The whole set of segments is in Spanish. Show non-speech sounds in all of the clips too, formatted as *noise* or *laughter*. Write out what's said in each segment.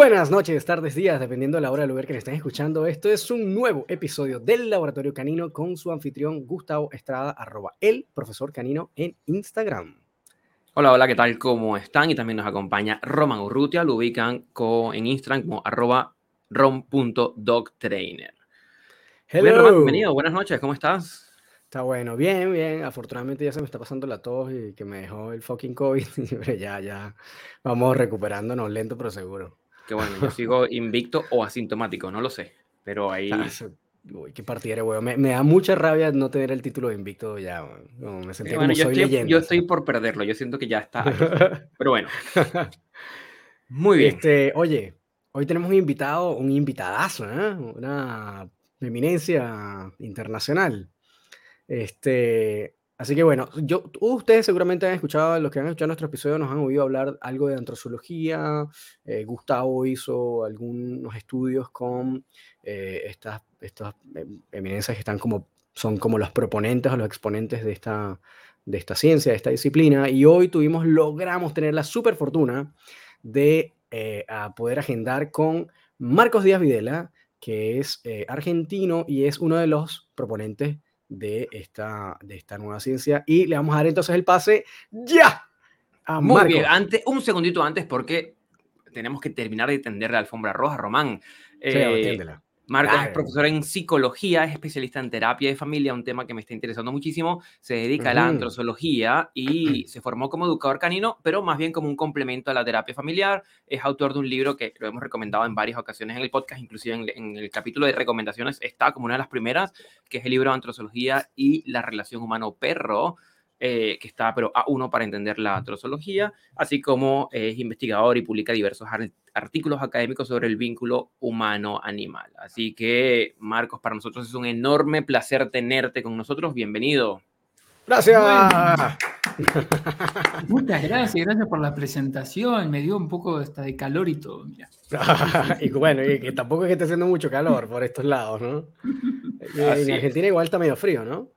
buenas noches, tardes, días, dependiendo de la hora del lugar que estén escuchando. Esto es un nuevo episodio del Laboratorio Canino con su anfitrión Gustavo Estrada, arroba el profesor canino en Instagram. Hola, hola, ¿qué tal? ¿Cómo están? Y también nos acompaña Roman Urrutia, lo ubican en Instagram como arroba rom.dogtrainer. Hello. bienvenido, buenas noches, ¿cómo estás? Está bueno, bien, bien. Afortunadamente ya se me está pasando la tos y que me dejó el fucking COVID. *laughs* ya, ya vamos recuperándonos lento pero seguro. Qué bueno, yo sigo *laughs* invicto o asintomático, no lo sé. Pero ahí. Ah, uy, qué partida, weón. Me, da mucha rabia no tener el título de invicto ya, me sentí como yo soy estoy, leyenda. Yo estoy por perderlo, yo siento que ya está. *laughs* pero bueno. Muy bien. Este, oye, hoy tenemos un invitado, un invitadazo, ¿eh? Una eminencia internacional. Este, así que bueno, yo, ustedes seguramente han escuchado, los que han escuchado nuestro episodio nos han oído hablar algo de antrozoología. Eh, Gustavo hizo algunos estudios con eh, estas, estas em, eminencias que están como, son como los proponentes o los exponentes de esta, de esta ciencia, de esta disciplina. Y hoy tuvimos, logramos tener la super fortuna de eh, poder agendar con Marcos Díaz Videla, que es argentino y es uno de los proponentes de esta, de esta nueva ciencia. Y le vamos a dar entonces el pase ya. A Muy bien, antes, un segundito antes porque tenemos que terminar de tender la alfombra roja, Román. Sí, eh, Marcos es profesor en psicología, es especialista en terapia de familia, un tema que me está interesando muchísimo. Se dedica a la antrozoología y *clears throat* se formó como educador canino, pero más bien como un complemento a la terapia familiar. Es autor de un libro que lo hemos recomendado en varias ocasiones en el podcast, inclusive en, el capítulo de recomendaciones está como una de las primeras, que es el libro de Antrozoología y la relación humano-perro. Eh, que está pero a uno para entender la antrozoología, así como es investigador y publica diversos artículos académicos sobre el vínculo humano-animal. Así que, Marcos, para nosotros es un enorme placer tenerte con nosotros. Bienvenido. Gracias. *laughs* Muchas gracias, gracias por la presentación. Me dio un poco hasta de calor y todo. *laughs* y bueno, y que tampoco es que esté haciendo mucho calor por estos lados, ¿no? *laughs* en Argentina igual está medio frío, ¿no?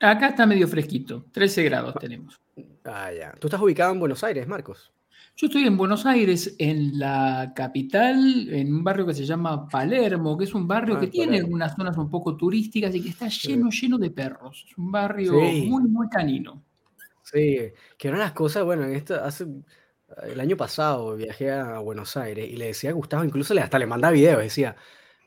Acá está medio fresquito, 13 grados tenemos. Ah, ya. Tú estás ubicado en Buenos Aires, Marcos. Yo estoy en Buenos Aires, en la capital, en un barrio que se llama Palermo, que es un barrio ah, que tiene unas zonas un poco turísticas y que está lleno, lleno de perros. Es un barrio muy, muy canino. Sí, que eran las cosas, bueno, en esto, hace el año pasado viajé a Buenos Aires y le decía a Gustavo, incluso le, hasta le mandaba videos, decía,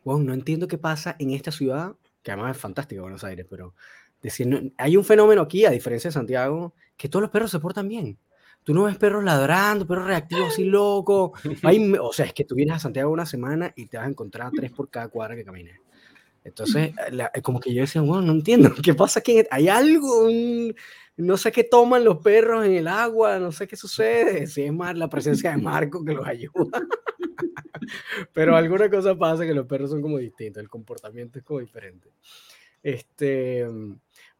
wow, no entiendo qué pasa en esta ciudad, que además es fantástica Buenos Aires, pero decía, hay un fenómeno aquí, a diferencia de Santiago, que todos los perros se portan bien. Tú no ves perros ladrando, perros reactivos así *laughs* loco. *laughs* o sea, es que tú vienes a Santiago una semana y te vas a encontrar tres por cada cuadra que camines. Entonces, eh, como que yo decía, bueno, no entiendo, *laughs* ¿qué pasa aquí? Hay algo, no sé qué toman los perros en el agua, no sé qué sucede, si es más la presencia de Marco que los ayuda. Pero alguna cosa pasa que los perros son como distintos, el comportamiento es como diferente. Este,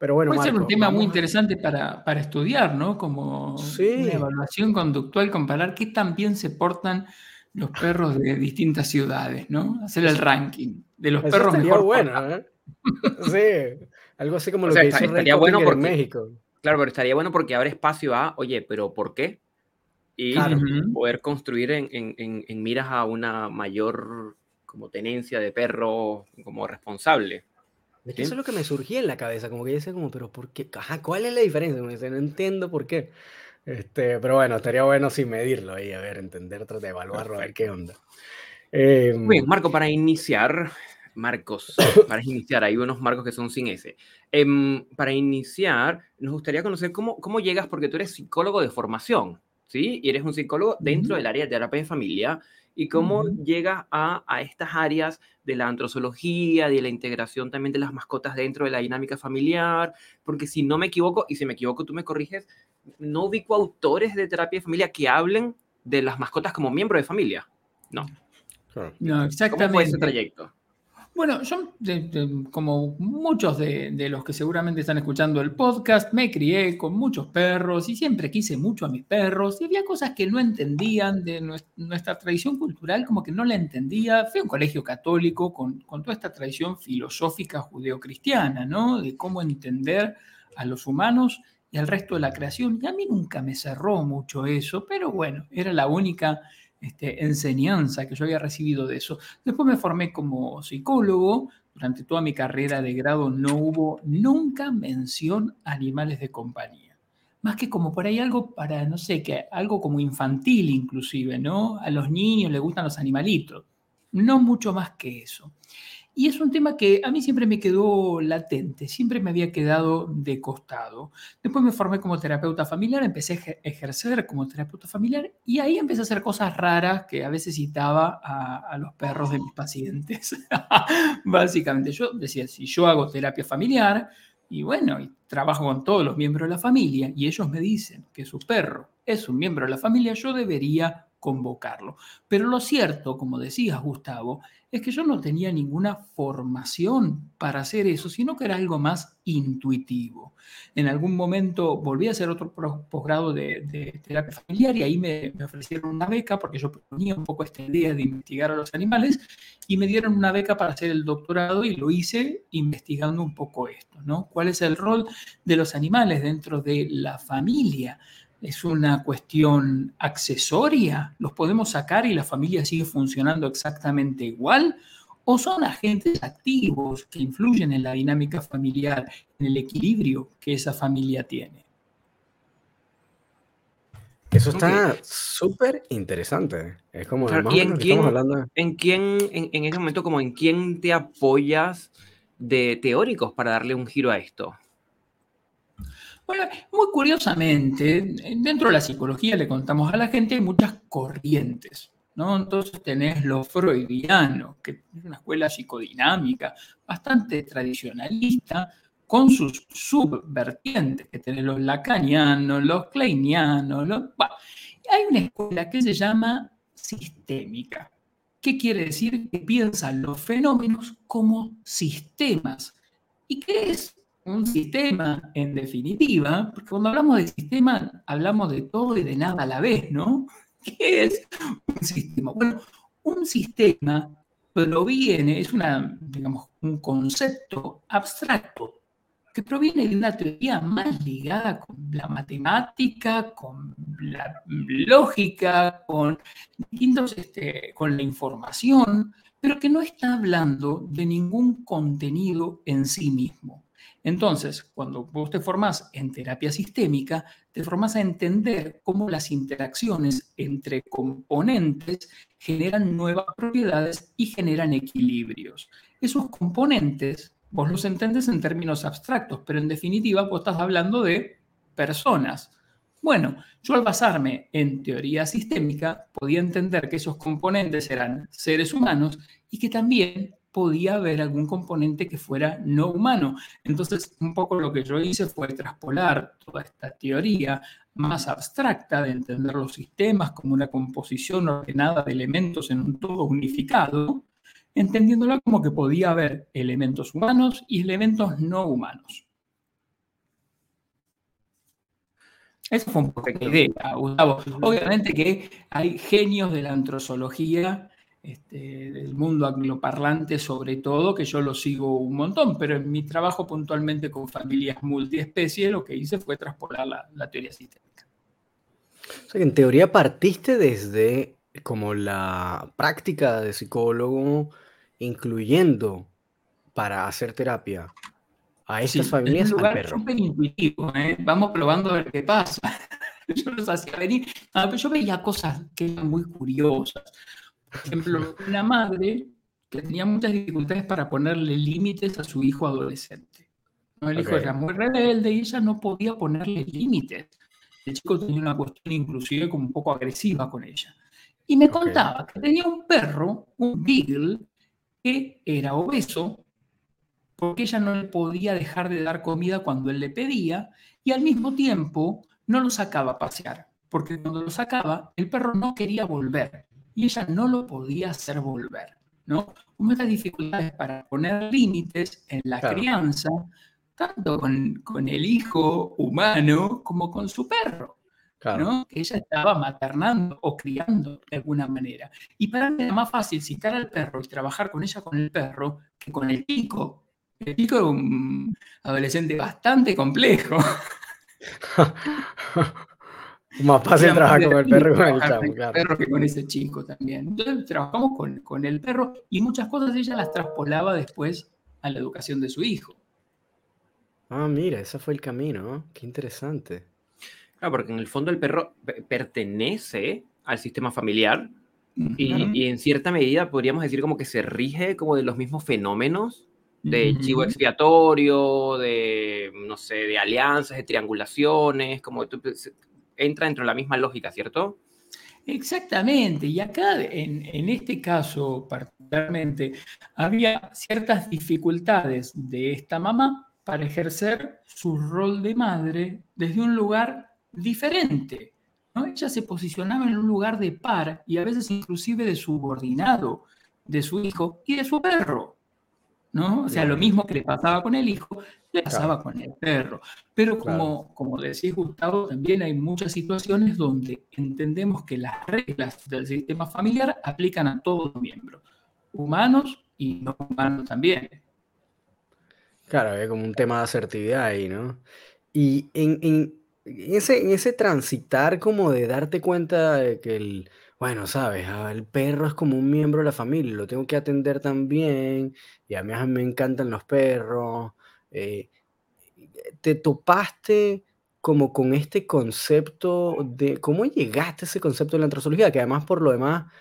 pero bueno, Puede ser un tema muy interesante para, para, estudiar, ¿no? Como una evaluación conductual, comparar qué tan bien se portan los perros de distintas ciudades, ¿no? Hacer el ranking de los perros mejor bueno, ¿eh? Sí, algo así como lo que hizo estaría bueno porque, en México. Claro, pero estaría bueno porque abre espacio a, oye, pero ¿por qué? Y poder construir en, en, en, miras a una mayor como tenencia de perro como responsable. Eso es lo que me surgía en la cabeza, como que yo decía como, pero ¿por qué? ¿cuál es la diferencia? Me no entiendo por qué. Este, pero bueno, estaría bueno sin medirlo ahí, a ver, entender, tratar de evaluarlo, a ver qué onda. Eh, bien, Marco, para iniciar, Marcos, *coughs* para iniciar, hay unos marcos que son sin ese. Em, para iniciar, nos gustaría conocer cómo, cómo llegas, porque tú eres psicólogo de formación, ¿sí? Y eres un psicólogo dentro del área de terapia de familia y cómo llega a, a, estas áreas de la antrozoología, de la integración también de las mascotas dentro de la dinámica familiar, porque si no me equivoco, y si me equivoco tú me corriges, no ubico autores de terapia de familia que hablen de las mascotas como miembro de familia. No. No, exactamente. ¿Cómo fue ese trayecto? Bueno, yo, como muchos de, los que seguramente están escuchando el podcast, me crié con muchos perros y siempre quise mucho a mis perros y había cosas que no entendían de nuestra, tradición cultural, como que no la entendía. Fui a un colegio católico con, con toda esta tradición filosófica judeocristiana, ¿no? De cómo entender a los humanos y al resto de la creación. Y a mí nunca me cerró mucho eso, pero bueno, era la única este, enseñanza que yo había recibido de eso. Después me formé como psicólogo. Durante toda mi carrera de grado no hubo nunca mención a animales de compañía. Más que como por ahí algo para, no sé, que algo como infantil inclusive, ¿no? A los niños les gustan los animalitos. No mucho más que eso. Y es un tema que a mí siempre me quedó latente, siempre me había quedado de costado. Después me formé como terapeuta familiar, empecé a ejercer como terapeuta familiar y ahí empecé a hacer cosas raras que a veces citaba a, los perros de mis pacientes. *laughs* Básicamente, yo decía, si yo hago terapia familiar y bueno, y trabajo con todos los miembros de la familia y ellos me dicen que su perro es un miembro de la familia, yo debería convocarlo. Pero lo cierto, como decías, Gustavo, es que yo no tenía ninguna formación para hacer eso, sino que era algo más intuitivo. En algún momento volví a hacer otro posgrado de, terapia familiar y ahí me, ofrecieron una beca porque yo ponía un poco esta idea de investigar a los animales y me dieron una beca para hacer el doctorado y lo hice investigando un poco esto, ¿no? ¿Cuál es el rol de los animales dentro de la familia? Es una cuestión accesoria, los podemos sacar y la familia sigue funcionando exactamente igual, o son agentes activos que influyen en la dinámica familiar, en el equilibrio que esa familia tiene. Eso está súper interesante. Es como ¿Y en quién, hablando. en quién, en ese momento, como en quién te apoyas de teóricos para darle un giro a esto? Muy curiosamente, dentro de la psicología le contamos a la gente hay muchas corrientes. ¿no? Entonces tenés lo freudiano, que es una escuela psicodinámica bastante tradicionalista, con sus subvertientes, que tenés los lacanianos, los kleinianos, los... hay una escuela que se llama sistémica. ¿Qué quiere decir? Que piensan los fenómenos como sistemas. ¿Y qué es un sistema, en definitiva, porque cuando hablamos de sistema, hablamos de todo y de nada a la vez, ¿no? *laughs* ¿Qué es un sistema? Bueno, un sistema proviene, es una, digamos, un concepto abstracto que proviene de una teoría más ligada con la matemática, con la lógica, con distintos, este, con la información, pero que no está hablando de ningún contenido en sí mismo. Entonces, cuando vos te formas en terapia sistémica, te formas a entender cómo las interacciones entre componentes generan nuevas propiedades y generan equilibrios. Esos componentes, vos los entendés en términos abstractos, pero en definitiva vos estás hablando de personas. Bueno, yo al basarme en teoría sistémica podía entender que esos componentes eran seres humanos y que también podía haber algún componente que fuera no humano. Entonces, un poco lo que yo hice fue traspolar toda esta teoría más abstracta de entender los sistemas como una composición ordenada de elementos en un todo unificado, entendiéndola como que podía haber elementos humanos y elementos no humanos. Esa fue un poco la idea, Gustavo. Obviamente que hay genios de la antrozoología este, del mundo angloparlante sobre todo, que yo lo sigo un montón, pero en mi trabajo puntualmente con familias multiespecies lo que hice fue traspolar la, teoría sistémica. O sea, en teoría partiste desde como la práctica de psicólogo, incluyendo para hacer terapia a estas familias es un lugar súper intuitivo, ¿eh? vamos probando a ver qué pasa. *laughs* yo los hacía venir, ah, yo veía cosas que eran muy curiosas. Por ejemplo, una madre que tenía muchas dificultades para ponerle límites a su hijo adolescente. El hijo era muy rebelde y ella no podía ponerle límites. El chico tenía una cuestión inclusive como un poco agresiva con ella. Y me contaba que tenía un perro, un beagle, que era obeso, porque ella no le podía dejar de dar comida cuando él le pedía, y al mismo tiempo no lo sacaba a pasear, porque cuando lo sacaba, el perro no quería volver y ella no lo podía hacer volver. ¿no? Una de las dificultades para poner límites en la crianza, tanto con, con, el hijo humano como con su perro. ¿no? que ella estaba maternando o criando de alguna manera. Y para mí era más fácil citar al perro y trabajar con ella con el perro que con el pico. El pico es un adolescente bastante complejo. *laughs* Más fácil trabajar con el perro con el chavo, claro. perro que con ese chico también. Entonces trabajamos con, con el perro y muchas cosas ella las traspolaba después a la educación de su hijo. Ah, mira, ese fue el camino, qué interesante. Claro, porque en el fondo el perro pertenece al sistema familiar y, en cierta medida podríamos decir como que se rige como de los mismos fenómenos de chivo expiatorio, de, no sé, de alianzas, de triangulaciones, como entra dentro de la misma lógica, ¿cierto? Exactamente, y acá en, en, este caso particularmente había ciertas dificultades de esta mamá para ejercer su rol de madre desde un lugar diferente. ¿no? Ella se posicionaba en un lugar de par y a veces inclusive de subordinado de su hijo y de su perro. ¿no? O sea, lo mismo que le pasaba con el hijo, pasaba con el perro. Pero como, como decís Gustavo, también hay muchas situaciones donde entendemos que las reglas del sistema familiar aplican a todos los miembros, humanos y no humanos también. Claro, hay como un tema de asertividad ahí, ¿no? Y en, en, ese, en ese transitar como de darte cuenta de que el, bueno, sabes, ah, el perro es como un miembro de la familia, lo tengo que atender también, y a mí me encantan los perros. Eh, ¿te topaste como con este concepto de cómo llegaste a ese concepto de la antrozoología? Que además, por lo demás,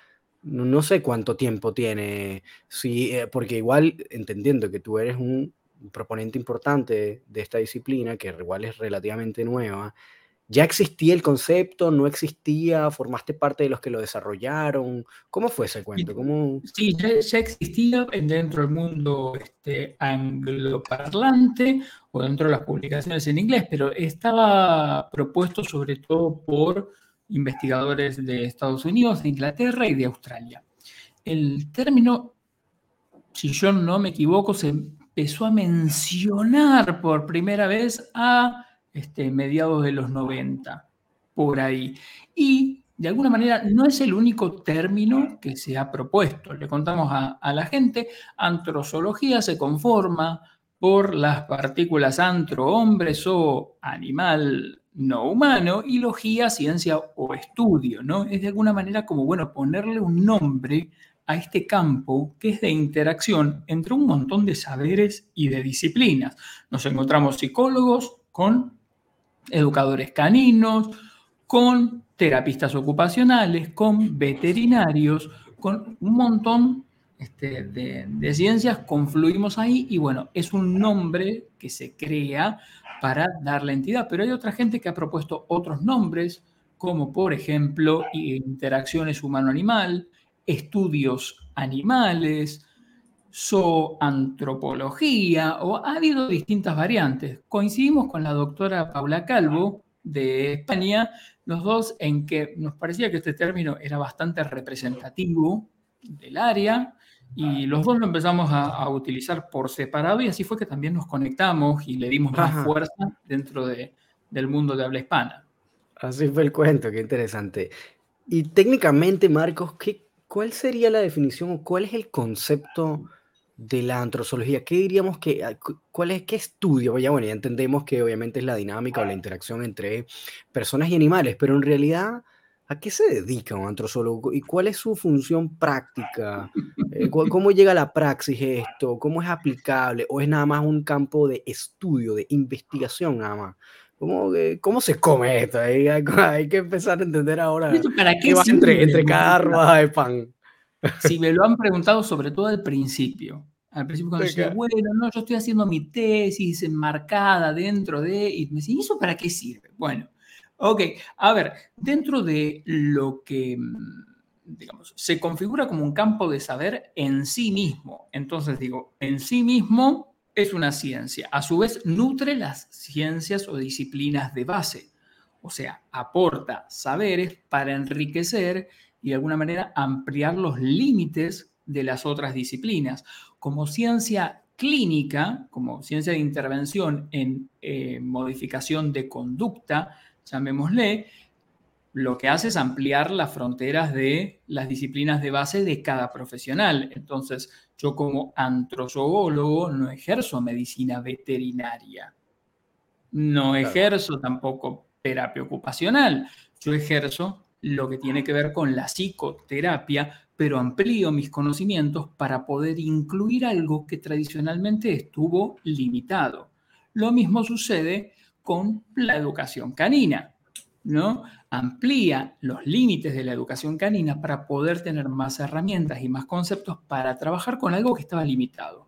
no, sé cuánto tiempo tiene, sí, eh, porque igual entendiendo que tú eres un proponente importante de esta disciplina, que igual es relativamente nueva, ¿ya existía el concepto? ¿No existía? ¿Formaste parte de los que lo desarrollaron? ¿Cómo fue ese cuento? ¿Cómo... Sí, ya, existía dentro del mundo este, angloparlante o dentro de las publicaciones en inglés, pero estaba propuesto sobre todo por investigadores de Estados Unidos, de Inglaterra y de Australia. El término, si yo no me equivoco, se empezó a mencionar por primera vez a este, mediados de los 90, por ahí. Y de alguna manera no es el único término que se ha propuesto. Le contamos a, la gente, antrozoología se conforma por las partículas antro, hombres o animal no humano, y logía, ciencia o estudio, ¿no? Es de alguna manera como, bueno, ponerle un nombre a este campo que es de interacción entre un montón de saberes y de disciplinas. Nos encontramos psicólogos con educadores caninos, con terapistas ocupacionales, con veterinarios, con un montón este, de, de, ciencias, confluimos ahí y bueno, es un nombre que se crea para darle entidad, pero hay otra gente que ha propuesto otros nombres, como por ejemplo interacciones humano-animal, estudios animales, zoantropología, o ha habido distintas variantes. Coincidimos con la doctora Paula Calvo de España, los dos en que nos parecía que este término era bastante representativo del área y los dos lo empezamos a, utilizar por separado y así fue que también nos conectamos y le dimos más fuerza dentro de, del mundo de habla hispana. Así fue el cuento, qué interesante. Y técnicamente, Marcos, ¿qué, ¿cuál sería la definición o cuál es el concepto de la antrozoología? ¿Qué diríamos que, ah, cuál es, qué estudio? Ya, bueno, ya entendemos que obviamente es la dinámica o la interacción entre personas y animales, pero en realidad, ¿a qué se dedica un antrozoólogo? ¿Y cuál es su función práctica? Eh, *laughs* ¿Cómo llega a la praxis esto? ¿Cómo es aplicable? ¿O es nada más un campo de estudio, de investigación nada más? ¿Cómo, ¿Cómo se come esto? Hay, hay, que empezar a entender ahora ¿Para qué, va entre, entre cada de pan. Sí, me lo han preguntado sobre todo al principio. Al principio cuando decía, bueno, no, yo estoy haciendo mi tesis enmarcada dentro de... Y me dicen, ¿y eso para qué sirve? Bueno, ok, a ver, dentro de lo que, mm, digamos, se configura como un campo de saber en sí mismo. Entonces digo, en sí mismo es una ciencia. A su vez, nutre las ciencias o disciplinas de base. O sea, aporta saberes para enriquecer y de alguna manera ampliar los límites de las otras disciplinas. Como ciencia clínica, como ciencia de intervención en eh, modificación de conducta, llamémosle, lo que hace es ampliar las fronteras de las disciplinas de base de cada profesional. Entonces, yo como antrozoólogo no ejerzo medicina veterinaria, no ejerzo tampoco terapia ocupacional. yo ejerzo lo que tiene que ver con la psicoterapia, pero amplío mis conocimientos para poder incluir algo que tradicionalmente estuvo limitado. Lo mismo sucede con la educación canina, ¿no? Amplía los límites de la educación canina para poder tener más herramientas y más conceptos para trabajar con algo que estaba limitado.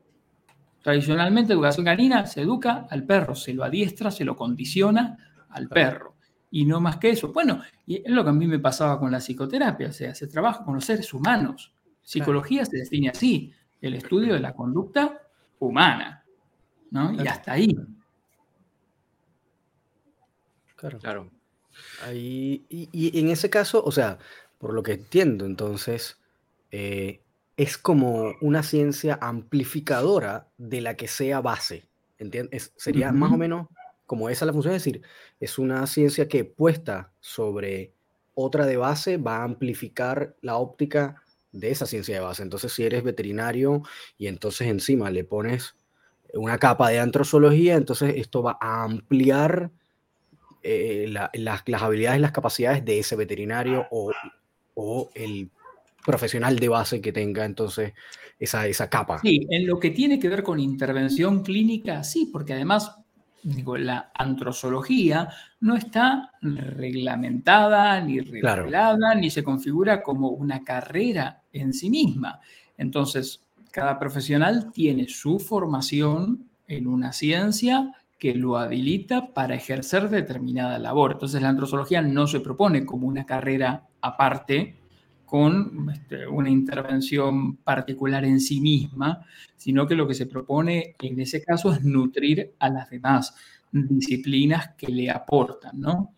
Tradicionalmente, educación canina se educa al perro, se lo adiestra, se lo condiciona al perro. Y no más que eso. Bueno, y es lo que a mí me pasaba con la psicoterapia, o sea, se trabaja con los seres humanos. Psicología se define así, el estudio de la conducta humana, ¿no? Y hasta ahí. Claro. claro. Ahí, y, en ese caso, o sea, por lo que entiendo, entonces, eh, es como una ciencia amplificadora de la que sea base. ¿Entiendes? Sería más o menos como esa la función, es decir, es una ciencia que puesta sobre otra de base va a amplificar la óptica de esa ciencia de base. Entonces, si eres veterinario y entonces encima le pones una capa de antrozoología, entonces esto va a ampliar eh, las, habilidades y las capacidades de ese veterinario o, o el profesional de base que tenga entonces esa, esa capa. Sí, en lo que tiene que ver con intervención clínica, sí, porque además digo, la antrozoología no está reglamentada, ni regulada, ni se configura como una carrera en sí misma. Entonces, cada profesional tiene su formación en una ciencia que lo habilita para ejercer determinada labor. Entonces, la antrozoología no se propone como una carrera aparte con este, una intervención particular en sí misma, sino que lo que se propone en ese caso es nutrir a las demás disciplinas que le aportan, ¿no?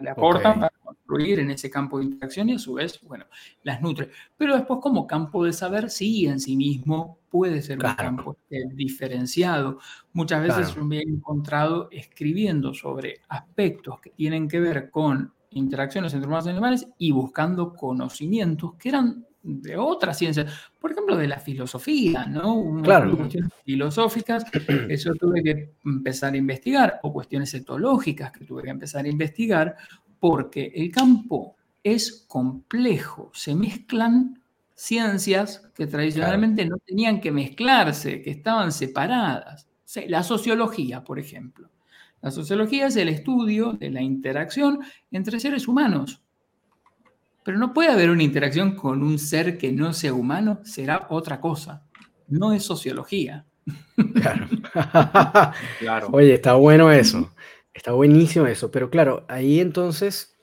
Le aportan para construir en ese campo de interacción y a su vez, bueno, las nutre. Pero después como campo de saber, sí, en sí mismo puede ser un campo diferenciado. Muchas veces me he encontrado escribiendo sobre aspectos que tienen que ver con interacciones entre humanos y animales y buscando conocimientos que eran de otras ciencias, por ejemplo, de la filosofía, ¿no? Claro. Cuestiones filosóficas, eso tuve que empezar a investigar, o cuestiones etológicas que tuve que empezar a investigar, porque el campo es complejo, se mezclan ciencias que tradicionalmente no tenían que mezclarse, que estaban separadas. La sociología, por ejemplo. La sociología es el estudio de la interacción entre seres humanos. Pero no puede haber una interacción con un ser que no sea humano, será otra cosa. No es sociología. Claro. *laughs* claro. Oye, está bueno eso. Está buenísimo eso. Pero claro, ahí entonces,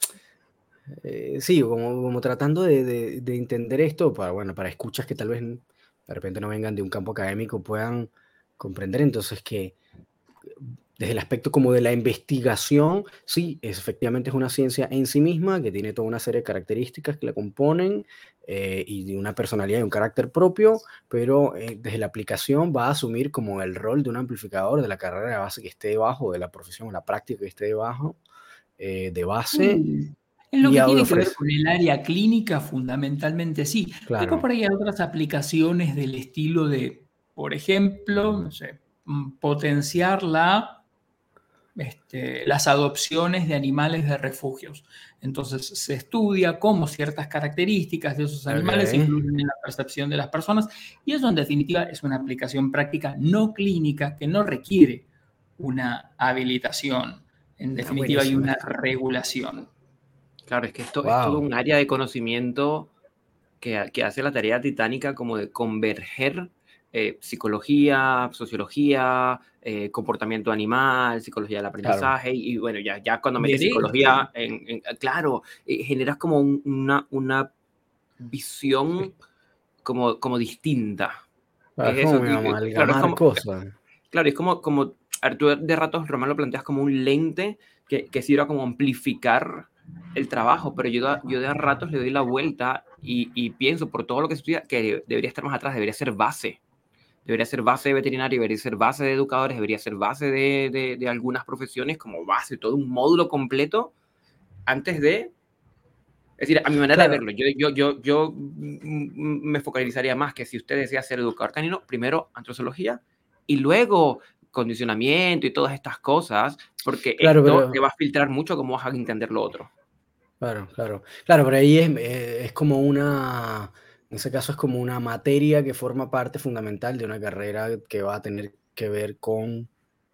eh, sí, como, como tratando de, de, entender esto, para, bueno, para escuchas que tal vez de repente no vengan de un campo académico, puedan comprender entonces que desde el aspecto como de la investigación, sí, es, efectivamente es una ciencia en sí misma que tiene toda una serie de características que la componen eh, y de una personalidad y un carácter propio, pero eh, desde la aplicación va a asumir como el rol de un amplificador de la carrera de base que esté debajo, de la profesión, la práctica que esté debajo, eh, de base. Mm, en lo que tiene que ver con el área clínica, fundamentalmente sí. Claro. por ahí otras aplicaciones del estilo de, por ejemplo, no sé, mm, potenciar la este, las adopciones de animales de refugios. Entonces se estudia cómo ciertas características de esos animales influyen en la percepción de las personas y eso en definitiva es una aplicación práctica no clínica que no requiere una habilitación. En definitiva hay una regulación. Claro, es que esto es todo un área de conocimiento que, que hace la tarea titánica como de converger eh, psicología, sociología, eh, comportamiento animal, psicología del aprendizaje, y, bueno, ya, ya cuando metes psicología, en, claro, eh, generas como una, una visión como, como distinta. Claro, es, como, cosas. *laughs* Claro, es como, como Arturo de ratos Román lo planteas como un lente que, que sirva como amplificar el trabajo, pero yo, yo de ratos le doy la vuelta y, y, pienso por todo lo que estudia que debería estar más atrás, debería ser base debería ser base de veterinario, debería ser base de educadores, debería ser base de, de, algunas profesiones como base, todo un módulo completo antes de... Es decir, a mi manera de verlo, yo, yo, yo, yo me focalizaría más que si usted desea ser educador canino, primero antrozoología y luego condicionamiento y todas estas cosas, porque esto te va a filtrar mucho cómo vas a entender lo otro. Claro, claro. Claro, pero ahí es, eh, es como una, en ese caso es como una materia que forma parte fundamental de una carrera que va a tener que ver con,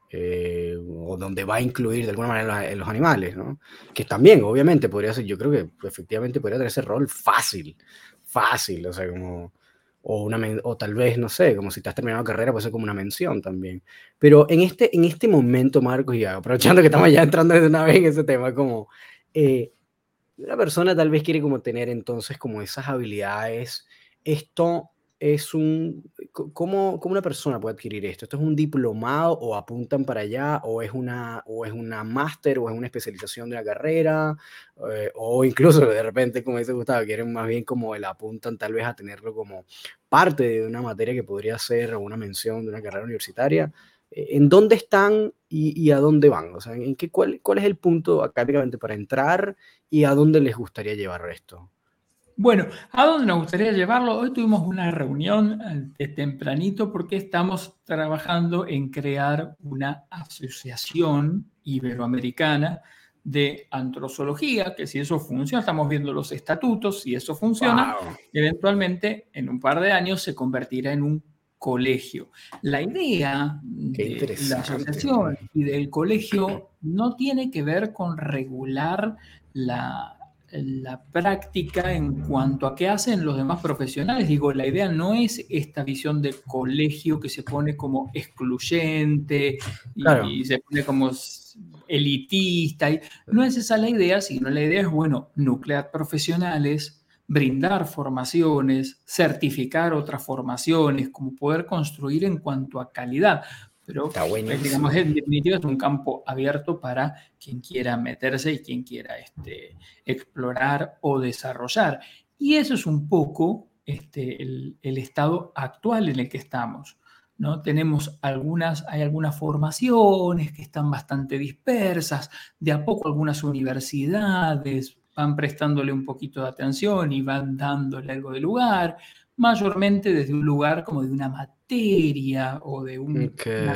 eh, o donde va a incluir de alguna manera los, animales, ¿no? Que también, obviamente, podría ser, yo creo que efectivamente podría tener ese rol fácil, fácil, o sea, como, o, una, o tal vez, no sé, como si te has terminado carrera, puede ser como una mención también. Pero en este, en este momento, Marcos, y aprovechando que estamos ya entrando de una vez en ese tema, como... Eh, una persona tal vez quiere como tener entonces como esas habilidades. Esto es un, ¿cómo, cómo una persona puede adquirir esto? ¿Esto es un diplomado o apuntan para allá o es una, o es una máster o es una especialización de la carrera? Eh, o incluso de repente, como dice Gustavo, quieren más bien como el apuntan tal vez a tenerlo como parte de una materia que podría ser una mención de una carrera universitaria. Eh, ¿En dónde están y, a dónde van? O sea, ¿en qué, cuál, ¿cuál es el punto académicamente para entrar y a dónde les gustaría llevar esto? Bueno, ¿a dónde nos gustaría llevarlo? Hoy tuvimos una reunión eh, de tempranito porque estamos trabajando en crear una asociación iberoamericana de antrozoología, que si eso funciona, estamos viendo los estatutos, si eso funciona, eventualmente en un par de años se convertirá en un colegio. La idea de la asociación y del colegio no tiene que ver con regular la, la práctica en cuanto a qué hacen los demás profesionales. Digo, la idea no es esta visión de colegio que se pone como excluyente y, se pone como elitista. No es esa la idea, sino la idea es, bueno, nuclear profesionales brindar formaciones, certificar otras formaciones, como poder construir en cuanto a calidad. Pero, pues, digamos, en definitiva es un campo abierto para quien quiera meterse y quien quiera este, explorar o desarrollar. Y eso es un poco este, el, el estado actual en el que estamos. ¿no? Tenemos algunas, hay algunas formaciones que están bastante dispersas, de a poco algunas universidades van prestándole un poquito de atención y van dándole algo de lugar, mayormente desde un lugar como de una materia o de una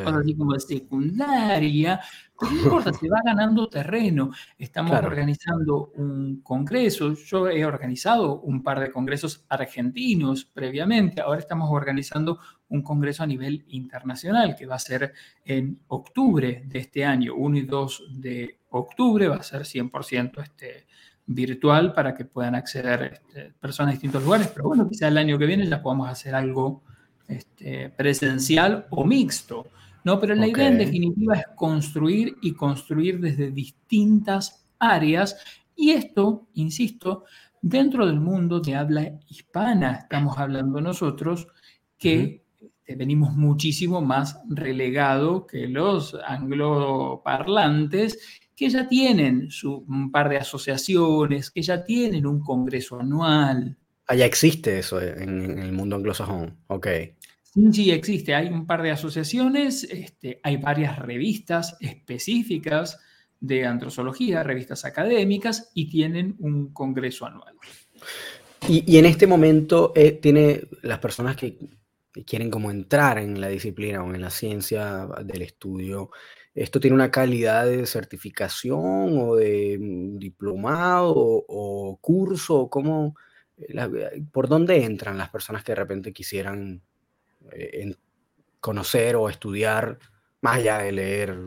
cosa así como de secundaria, pero no importa, *laughs* se va ganando terreno. Estamos organizando un congreso, yo he organizado un par de congresos argentinos previamente, ahora estamos organizando un congreso a nivel internacional que va a ser en octubre de este año, 1 y 2 de octubre, va a ser 100% este virtual para que puedan acceder este, personas de distintos lugares, pero bueno, quizá el año que viene ya podamos hacer algo este, presencial o mixto, ¿no? Pero la idea en definitiva es construir y construir desde distintas áreas. Y esto, insisto, dentro del mundo de habla hispana estamos hablando nosotros que este, venimos muchísimo más relegado que los angloparlantes que ya tienen su, un par de asociaciones, que ya tienen un congreso anual. Ah, ya existe eso en, el mundo anglosajón, ok. Sí, sí, existe. Hay un par de asociaciones, este, hay varias revistas específicas de antrozoología, revistas académicas, y tienen un congreso anual. Y, en este momento eh, tiene las personas que quieren como entrar en la disciplina o en la ciencia del estudio, ¿Esto tiene una calidad de certificación o de mm, diplomado o, curso? ¿Cómo, eh, eh, ¿Por dónde entran las personas que de repente quisieran eh, conocer o estudiar más allá de leer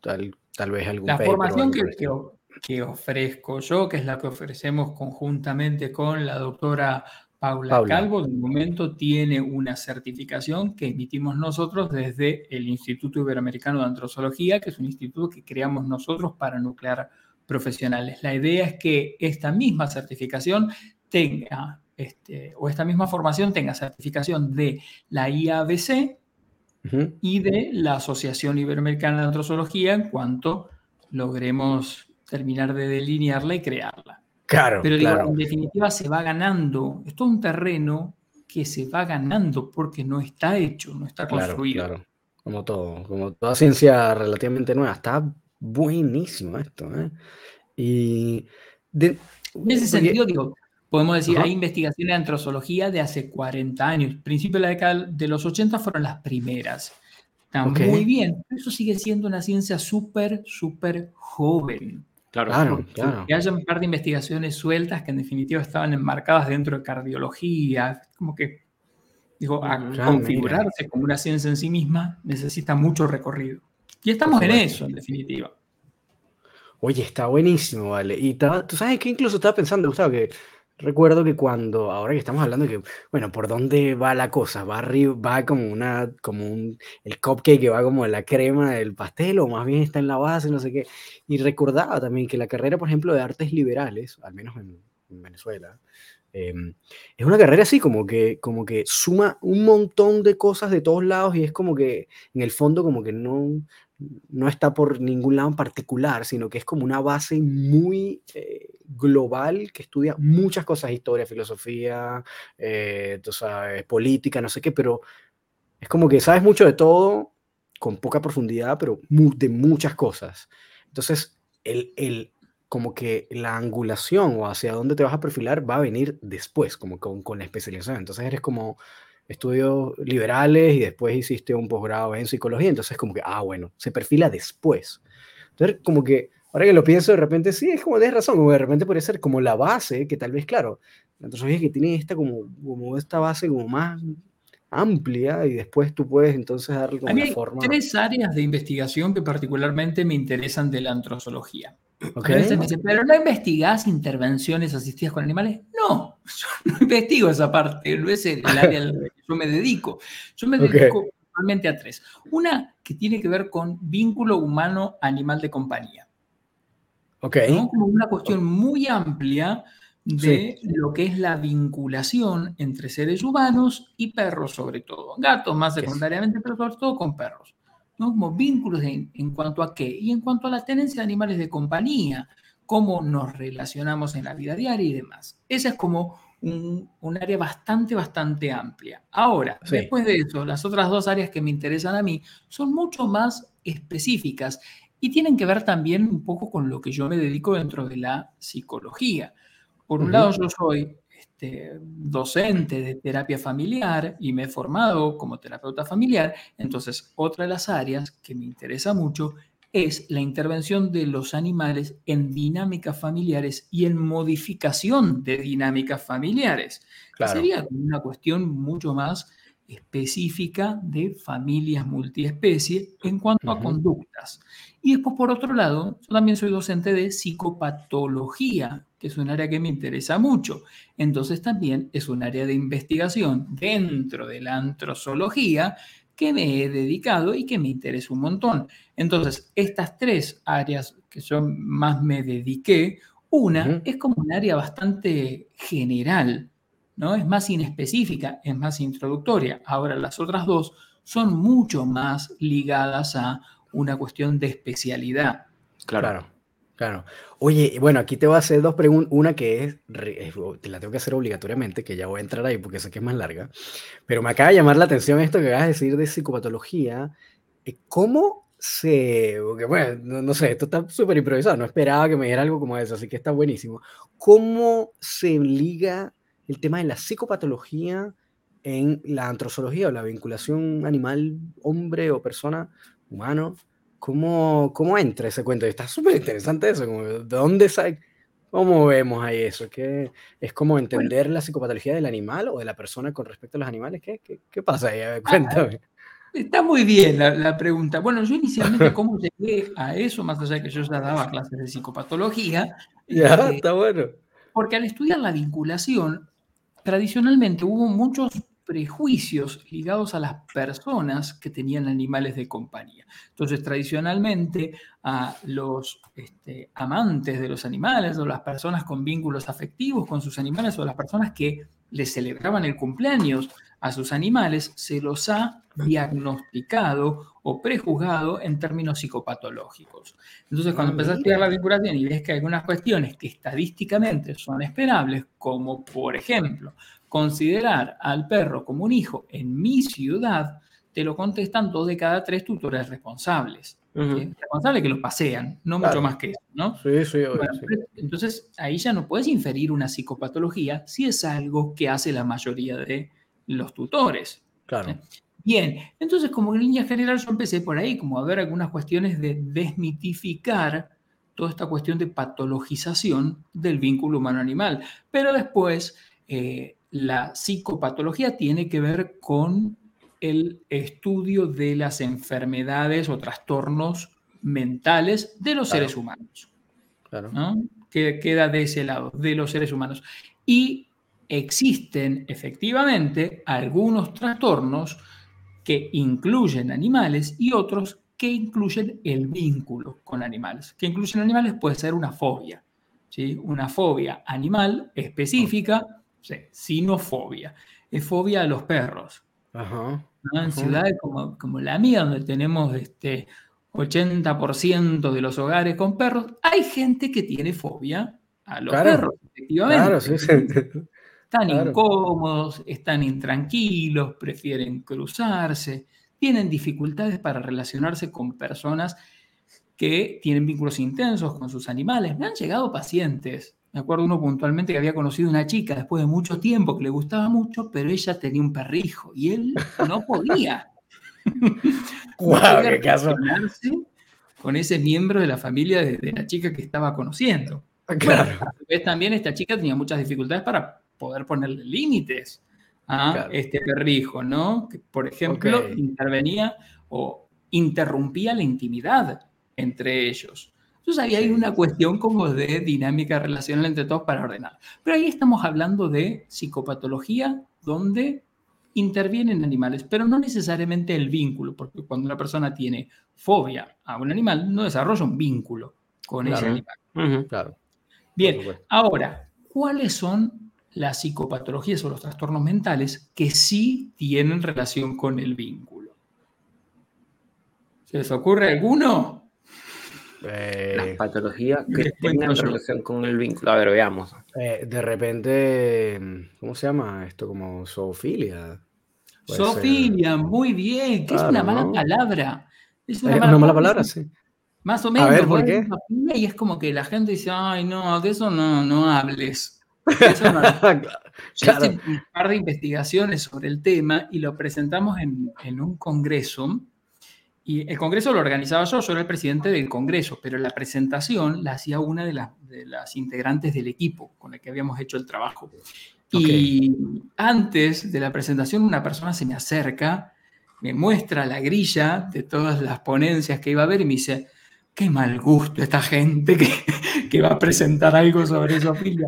tal, tal vez algún La formación que, que, ofrezco yo, que es la que ofrecemos conjuntamente con la doctora Paula, Calvo, de momento tiene una certificación que emitimos nosotros desde el Instituto Iberoamericano de Antrozoología, que es un instituto que creamos nosotros para nuclear profesionales. La idea es que esta misma certificación tenga, este, o esta misma formación tenga certificación de la IABC y de la Asociación Iberoamericana de Antrozoología en cuanto logremos terminar de delinearla y crearla. Pero en definitiva se va ganando. Esto es un terreno que se va ganando porque no está hecho, no está construido. Claro, Como todo, como toda ciencia relativamente nueva. Está buenísimo esto. ¿eh? Y en ese sentido, digo, podemos decir, hay investigaciones de antrozoología de hace 40 años. Principios de la década de los 80 fueron las primeras. Están muy bien. Eso sigue siendo una ciencia súper, súper joven. Claro, claro, Que haya un par de investigaciones sueltas que en definitiva estaban enmarcadas dentro de cardiología, como que, digo, a configurarse como una ciencia en sí misma necesita mucho recorrido. Y estamos en eso, en definitiva. Oye, está buenísimo, vale. Y tú sabes que incluso estaba pensando, Gustavo, que recuerdo que cuando, ahora que estamos hablando que, bueno, ¿por dónde va la cosa? ¿Va arriba, va como una, como un, el cupcake que va como la crema del pastel o más bien está en la base, no sé qué? Y recordaba también que la carrera, por ejemplo, de artes liberales, al menos en, Venezuela, em, es una carrera así como que, como que suma un montón de cosas de todos lados y es como que en el fondo como que no, no está por ningún lado en particular, sino que es como una base muy eh, global que estudia muchas cosas, historia, filosofía, eh, política, no sé qué, pero es como que sabes mucho de todo con poca profundidad, pero de muchas cosas. Entonces, el, el, como que la angulación o hacia dónde te vas a perfilar va a venir después, como con, con la especialización. Entonces eres como estudios liberales y después hiciste un posgrado en psicología, entonces como que, ah, bueno, se perfila después. Entonces, como que, ahora que lo pienso, de repente, sí, es como, tienes razón, como de repente puede ser como la base, que tal vez, claro, la antropología que tiene esta como, como esta base como más amplia y después tú puedes entonces darle como una forma. Tres áreas de investigación que particularmente me interesan de la antrozoología pero ¿no investigás intervenciones asistidas con animales? No, *laughs* yo no investigo esa parte, no es el *laughs* área al que yo me dedico. Yo me dedico principalmente a tres. Una que tiene que ver con vínculo humano-animal de compañía. Ok. Como una cuestión muy amplia de lo que es la vinculación entre seres humanos y perros sobre todo. Gatos más secundariamente, pero sobre todo con perros. Como vínculos en, cuanto a qué y en cuanto a la tenencia de animales de compañía, cómo nos relacionamos en la vida diaria y demás. Esa es como un, área bastante, bastante amplia. Ahora, después de eso, las otras dos áreas que me interesan a mí son mucho más específicas y tienen que ver también un poco con lo que yo me dedico dentro de la psicología. Por un lado, yo soy este, docente de terapia familiar y me he formado como terapeuta familiar, entonces otra de las áreas que me interesa mucho es la intervención de los animales en dinámicas familiares y en modificación de dinámicas familiares. Sería una cuestión mucho más específica de familias multiespecie en cuanto a conductas. Y después, por otro lado, yo también soy docente de psicopatología, que es un área que me interesa mucho. Entonces también es un área de investigación dentro de la antrozoología que me he dedicado y que me interesa un montón. Entonces, estas tres áreas que yo más me dediqué, una es como un área bastante general, ¿no? Es más inespecífica, es más introductoria. Ahora las otras dos son mucho más ligadas a una cuestión de especialidad. Claro. Claro. Oye, bueno, aquí te voy a hacer dos preguntas. Una que es, te la tengo que hacer obligatoriamente, que ya voy a entrar ahí porque sé que es más larga. Pero me acaba de llamar la atención esto que acabas de decir de psicopatología. Eh, ¿Cómo se.? Porque, bueno, no, sé, esto está súper improvisado. No esperaba que me diera algo como eso, así que está buenísimo. ¿Cómo se liga el tema de la psicopatología en la antrozoología o la vinculación animal, hombre o persona, humano? ¿Cómo, cómo entra ese cuento? Está súper interesante eso, ¿de dónde sale? ¿Cómo vemos ahí eso? ¿Qué, ¿Es como entender la psicopatología del animal o de la persona con respecto a los animales? ¿Qué, qué, qué pasa ahí? A ver, cuéntame. Está muy bien la, la, pregunta. Bueno, yo inicialmente, ¿cómo llegué a eso? Más allá de que yo ya daba clases de psicopatología. *laughs* Ya, este, está bueno. Porque al estudiar la vinculación, tradicionalmente hubo muchos prejuicios ligados a las personas que tenían animales de compañía. Entonces, tradicionalmente, a los este, amantes de los animales o las personas con vínculos afectivos con sus animales o las personas que les celebraban el cumpleaños a sus animales, se los ha diagnosticado o prejuzgado en términos psicopatológicos. Entonces, cuando empezás a estudiar la vinculación y ves que hay algunas cuestiones que estadísticamente son esperables, como por ejemplo considerar al perro como un hijo en mi ciudad, te lo contestan dos de cada tres tutores responsables. Responsables que los pasean, no mucho más que eso, ¿no? Sí, sí, Entonces, ahí ya no puedes inferir una psicopatología si es algo que hace la mayoría de los tutores. Claro. Bien, entonces como en línea general yo empecé por ahí, como a ver algunas cuestiones de desmitificar toda esta cuestión de patologización del vínculo humano-animal. Pero después, eh, la psicopatología tiene que ver con el estudio de las enfermedades o trastornos mentales de los seres humanos. Claro. Que queda de ese lado, de los seres humanos. Y existen efectivamente algunos trastornos que incluyen animales y otros que incluyen el vínculo con animales. Que incluyen animales puede ser una fobia, ¿sí? una fobia animal específica, sí, sinofobia, es fobia a los perros. En ciudades como, como, la mía, donde tenemos este 80% de los hogares con perros, hay gente que tiene fobia a los perros, efectivamente. Claro, sí, Están incómodos, están intranquilos, prefieren cruzarse, tienen dificultades para relacionarse con personas que tienen vínculos intensos con sus animales. Me han llegado pacientes. Me acuerdo uno puntualmente que había conocido una chica después de mucho tiempo que le gustaba mucho, pero ella tenía un perrijo y él no podía. *laughs* wow, qué caso. Con ese miembro de la familia de, la chica que estaba conociendo. Claro. también esta chica tenía muchas dificultades para poder ponerle límites a este perrijo, ¿no? Que, por ejemplo, intervenía o interrumpía la intimidad entre ellos. Entonces ahí hay una cuestión como de dinámica relacional entre todos para ordenar. Pero ahí estamos hablando de psicopatología donde intervienen animales, pero no necesariamente el vínculo, porque cuando una persona tiene fobia a un animal, no desarrolla un vínculo con ese animal. Claro. Bien, ahora, ¿cuáles son las psicopatologías o los trastornos mentales que sí tienen relación con el vínculo. ¿Se les ocurre alguno? Eh, las patologías que tienen relación con el vínculo. A ver, veamos. Eh, de repente, ¿cómo se llama esto? Como zoofilia. Zoofilia, muy bien, que es una mala palabra. Es una, mala, palabra, sí. Más o menos. A ver, ¿por qué? Y es como que la gente dice, ay, no, de eso no, no hables. *laughs* Yo hice un par de investigaciones sobre el tema y lo presentamos en, un congreso. Y el congreso lo organizaba yo, yo era el presidente del congreso, pero la presentación la hacía una de, las integrantes del equipo con el que habíamos hecho el trabajo. Y antes de la presentación, una persona se me acerca, me muestra la grilla de todas las ponencias que iba a haber y me dice, qué mal gusto esta gente que, que va a presentar algo sobre zoofilia.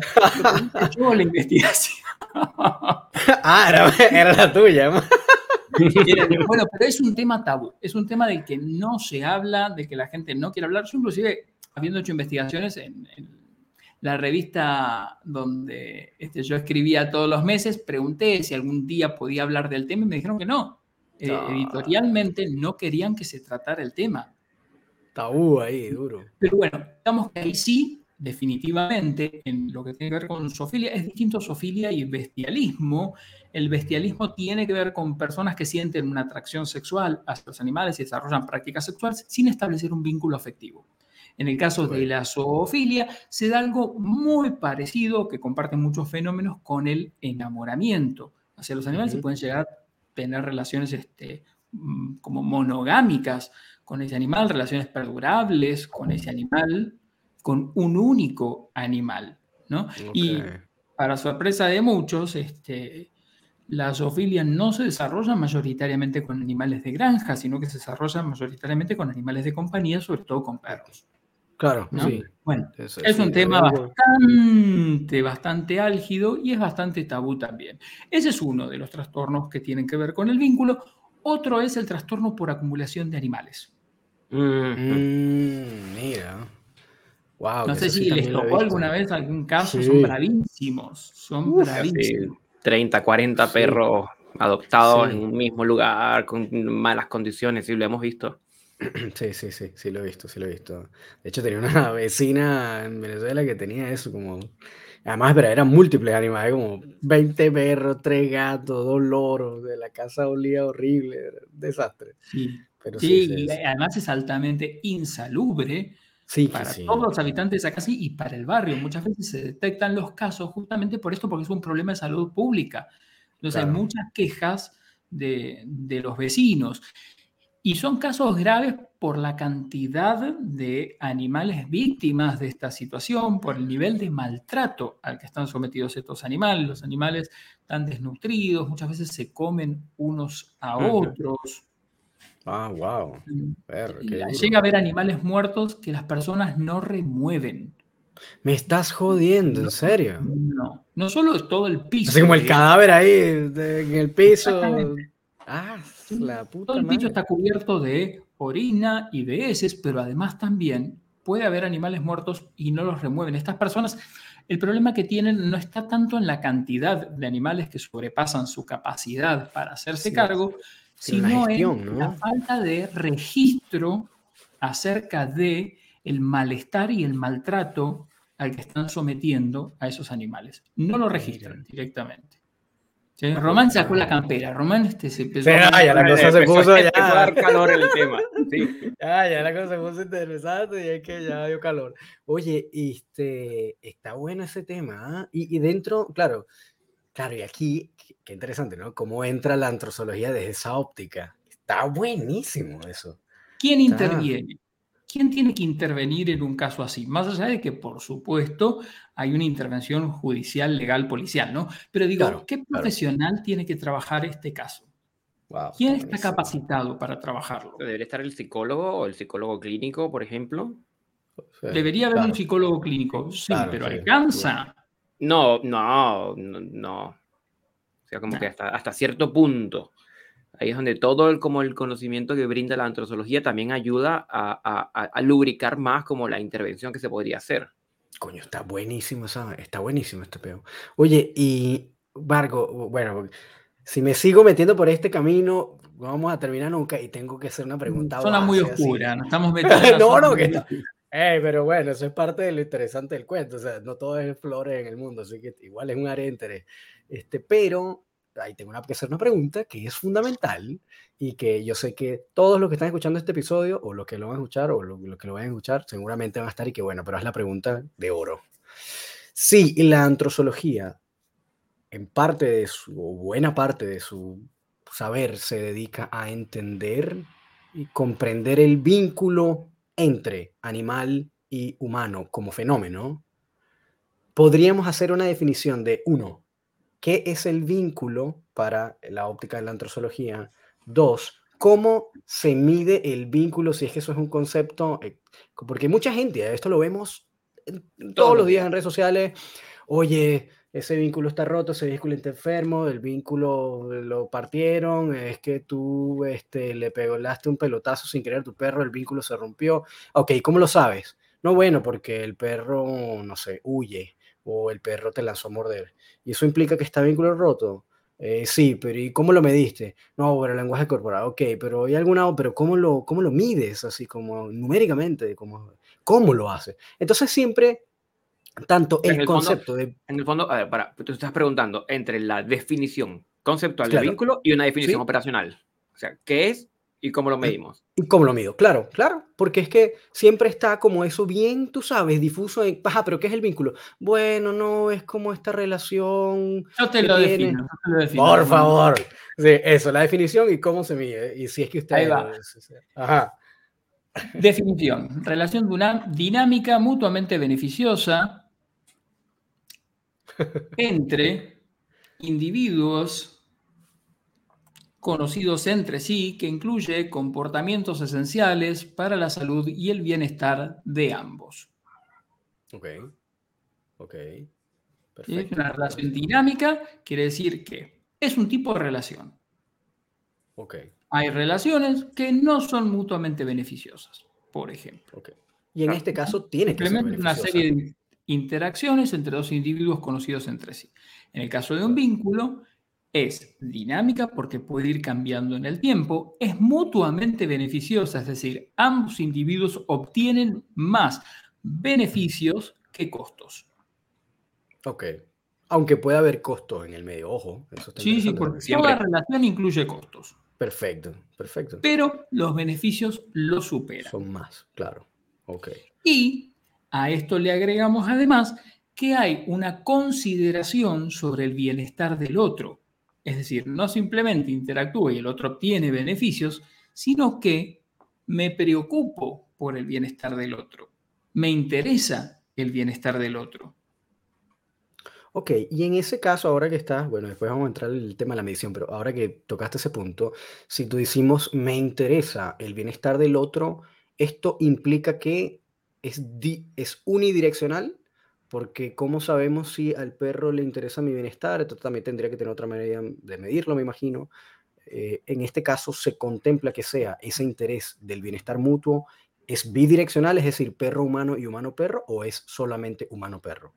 Yo la investigación. ah, era, la tuya. bueno, pero es un tema tabú, es un tema del que no se habla, de que la gente no quiere hablar. Yo inclusive, habiendo hecho investigaciones en, la revista donde este, yo escribía todos los meses, pregunté si algún día podía hablar del tema y me dijeron que no. Eh, editorialmente no querían que se tratara el tema. Tabú ahí, duro. Pero bueno, digamos que ahí sí, definitivamente, en lo que tiene que ver con sofilia, es distinto sofilia y bestialismo. El bestialismo tiene que ver con personas que sienten una atracción sexual hacia los animales y desarrollan prácticas sexuales sin establecer un vínculo afectivo. En el caso de la zoofilia, se da algo muy parecido, que comparte muchos fenómenos con el enamoramiento hacia los animales. Se pueden llegar a tener relaciones este, mm, como monogámicas con ese animal, relaciones perdurables con ese animal, con un único animal, ¿no? Y para sorpresa de muchos, este, la zoofilia no se desarrolla mayoritariamente con animales de granja, sino que se desarrolla mayoritariamente con animales de compañía, sobre todo con perros. Claro, sí. Bueno, es un tema bastante, bastante álgido y es bastante tabú también. Ese es uno de los trastornos que tienen que ver con el vínculo. Otro es el trastorno por acumulación de animales. Mm, mira. Wow, no sé si les tocó alguna vez algún caso, son bravísimos. Son bravísimos. 30, 40 perros adoptados en un mismo lugar, con malas condiciones, sí, lo hemos visto. *clears throat* Sí, sí, sí, sí lo he visto, sí lo he visto. De hecho, tenía una *laughs* vecina en Venezuela que tenía eso como... Además, pero eran múltiples animales, como 20 perros, 3 gatos, 2 loros, de la casa olía horrible, desastre. Sí sí, además es altamente insalubre para todos los habitantes de esa casa y para el barrio. Muchas veces se detectan los casos justamente por esto, porque es un problema de salud pública. Entonces hay muchas quejas de, los vecinos. Y son casos graves por la cantidad de animales víctimas de esta situación, por el nivel de maltrato al que están sometidos estos animales. Los animales están desnutridos, muchas veces se comen unos a otros. Ah, wow. Llega a haber animales muertos que las personas no remueven. Me estás jodiendo, ¿en serio? No, no solo es todo el piso. Así como el cadáver ahí en el piso. Ah, la puta todo el piso está cubierto de orina y de heces, pero además también puede haber animales muertos y no los remueven. Estas personas, el problema que tienen no está tanto en la cantidad de animales que sobrepasan su capacidad para hacerse cargo, sino en la falta de registro acerca de el malestar y el maltrato al que están sometiendo a esos animales. No lo registran directamente. Román sacó la campera. Román este, se empezó a... ya la cosa se puso ya. a dar calor el tema. Ya, ya la cosa se puso interesante y es que ya dio calor. Oye, este, está bueno ese tema. ¿ah? Y, y, dentro, claro, claro, y aquí, qué interesante, ¿no? Cómo entra la antrozoología desde esa óptica. Está buenísimo eso. ¿Quién interviene? ¿Quién tiene que intervenir en un caso así? Más allá de que, por supuesto, hay una intervención judicial, legal, policial, ¿no? Pero digo, ¿qué profesional tiene que trabajar este caso? ¿Quién está capacitado para trabajarlo? ¿Debería estar el psicólogo o el psicólogo clínico, por ejemplo? Debería haber un psicólogo clínico, sí, pero ¿alcanza? No, no, no, O sea, como que hasta, hasta cierto punto. Ahí es donde todo el, como el conocimiento que brinda la antrozoología también ayuda a, lubricar más como la intervención que se podría hacer. Coño, está buenísimo, ¿sabes? Está buenísimo este peo. Oye, y Vargo, bueno, si me sigo metiendo por este camino, no vamos a terminar nunca y tengo que hacer una pregunta. Zona muy oscura, nos estamos *laughs* metiendo. no, no, que está. Eh, pero bueno, eso es parte de lo interesante del cuento. O sea, no todo es flores en el mundo, así que igual es un área de interés. Este, pero ahí tengo que hacer una pregunta que es fundamental y que yo sé que todos los que están escuchando este episodio o los que lo van a escuchar o los lo que lo van a escuchar seguramente van a estar y que bueno, pero es la pregunta de oro. Si la antrozoología en parte de su, o buena parte de su saber se dedica a entender y comprender el vínculo entre animal y humano como fenómeno, podríamos hacer una definición de uno, ¿Qué es el vínculo para la óptica de la antrozoología? Dos, ¿cómo se mide el vínculo si es que eso es un concepto? Eh, porque mucha gente, esto lo vemos todos los días en redes sociales, oye, ese vínculo está roto, ese vínculo está enfermo, el vínculo lo partieron, es que tú este, le pegaste un pelotazo sin querer a tu perro, el vínculo se rompió. Ok, ¿cómo lo sabes? No, bueno, porque el perro, no sé, huye o el perro te lanzó a morder. ¿Y eso implica que está vínculo roto? Eh, sí, pero ¿y cómo lo mediste? No, pero el lenguaje corporal, ok, pero ¿hay alguna, pero cómo lo, cómo lo mides, así como numéricamente, cómo, cómo lo haces? Entonces siempre, tanto el, concepto de... En el fondo, a ver, para, tú estás preguntando entre la definición conceptual del vínculo y una definición operacional. O sea, ¿qué es ¿Y cómo lo medimos? ¿Y cómo lo mido? Claro, claro, porque es que siempre está como eso bien, tú sabes, difuso en, ajá, pero ¿qué es el vínculo? Bueno, no, es como esta relación. Yo te, lo defino, Por favor. Sí, eso, la definición y cómo se mide. Y si es que usted... Ahí va. Ajá. Definición. Relación de una dinámica mutuamente beneficiosa *laughs* entre individuos conocidos entre sí que incluye comportamientos esenciales para la salud y el bienestar de ambos. Ok. Ok. Perfecto. Una relación dinámica quiere decir que es un tipo de relación. Ok. Hay relaciones que no son mutuamente beneficiosas, por ejemplo. Okay. Y en este caso tiene que ser una serie de interacciones entre dos individuos conocidos entre sí. En el caso de un vínculo, es dinámica porque puede ir cambiando en el tiempo, es mutuamente beneficiosa, es decir, ambos individuos obtienen más beneficios que costos. Ok. Aunque pueda haber costos en el medio, ojo. sí, sí, porque toda relación incluye costos. Perfecto, perfecto. Pero los beneficios lo superan. Son más, claro. Ok. Y a esto le agregamos además que hay una consideración sobre el bienestar del otro. Es decir, no simplemente interactúa y el otro obtiene beneficios, sino que me preocupo por el bienestar del otro, me interesa el bienestar del otro. Ok, y en ese caso, ahora que estás, bueno, después vamos a entrar en el tema de la medición, pero ahora que tocaste ese punto, si tú decimos, me interesa el bienestar del otro, esto implica que es, es unidireccional, porque ¿cómo sabemos si al perro le interesa mi bienestar? Esto también tendría que tener otra manera de medirlo, me imagino. Eh, en este caso se contempla que sea ese interés del bienestar mutuo, ¿es bidireccional, es decir, perro humano y humano perro, o es solamente humano perro?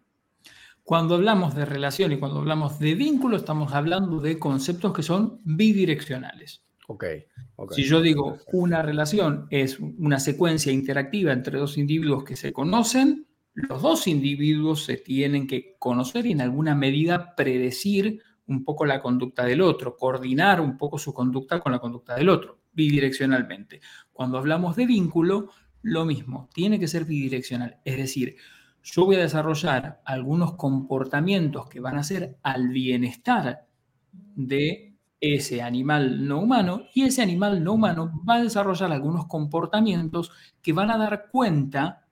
Cuando hablamos de relación y cuando hablamos de vínculo, estamos hablando de conceptos que son bidireccionales. Okay, Si yo digo una relación es una secuencia interactiva entre dos individuos que se conocen, los dos individuos se tienen que conocer y en alguna medida predecir un poco la conducta del otro, coordinar un poco su conducta con la conducta del otro, bidireccionalmente. Cuando hablamos de vínculo, lo mismo, tiene que ser bidireccional. Es decir, yo voy a desarrollar algunos comportamientos que van a ser al bienestar de ese animal no humano y ese animal no humano va a desarrollar algunos comportamientos que van a dar cuenta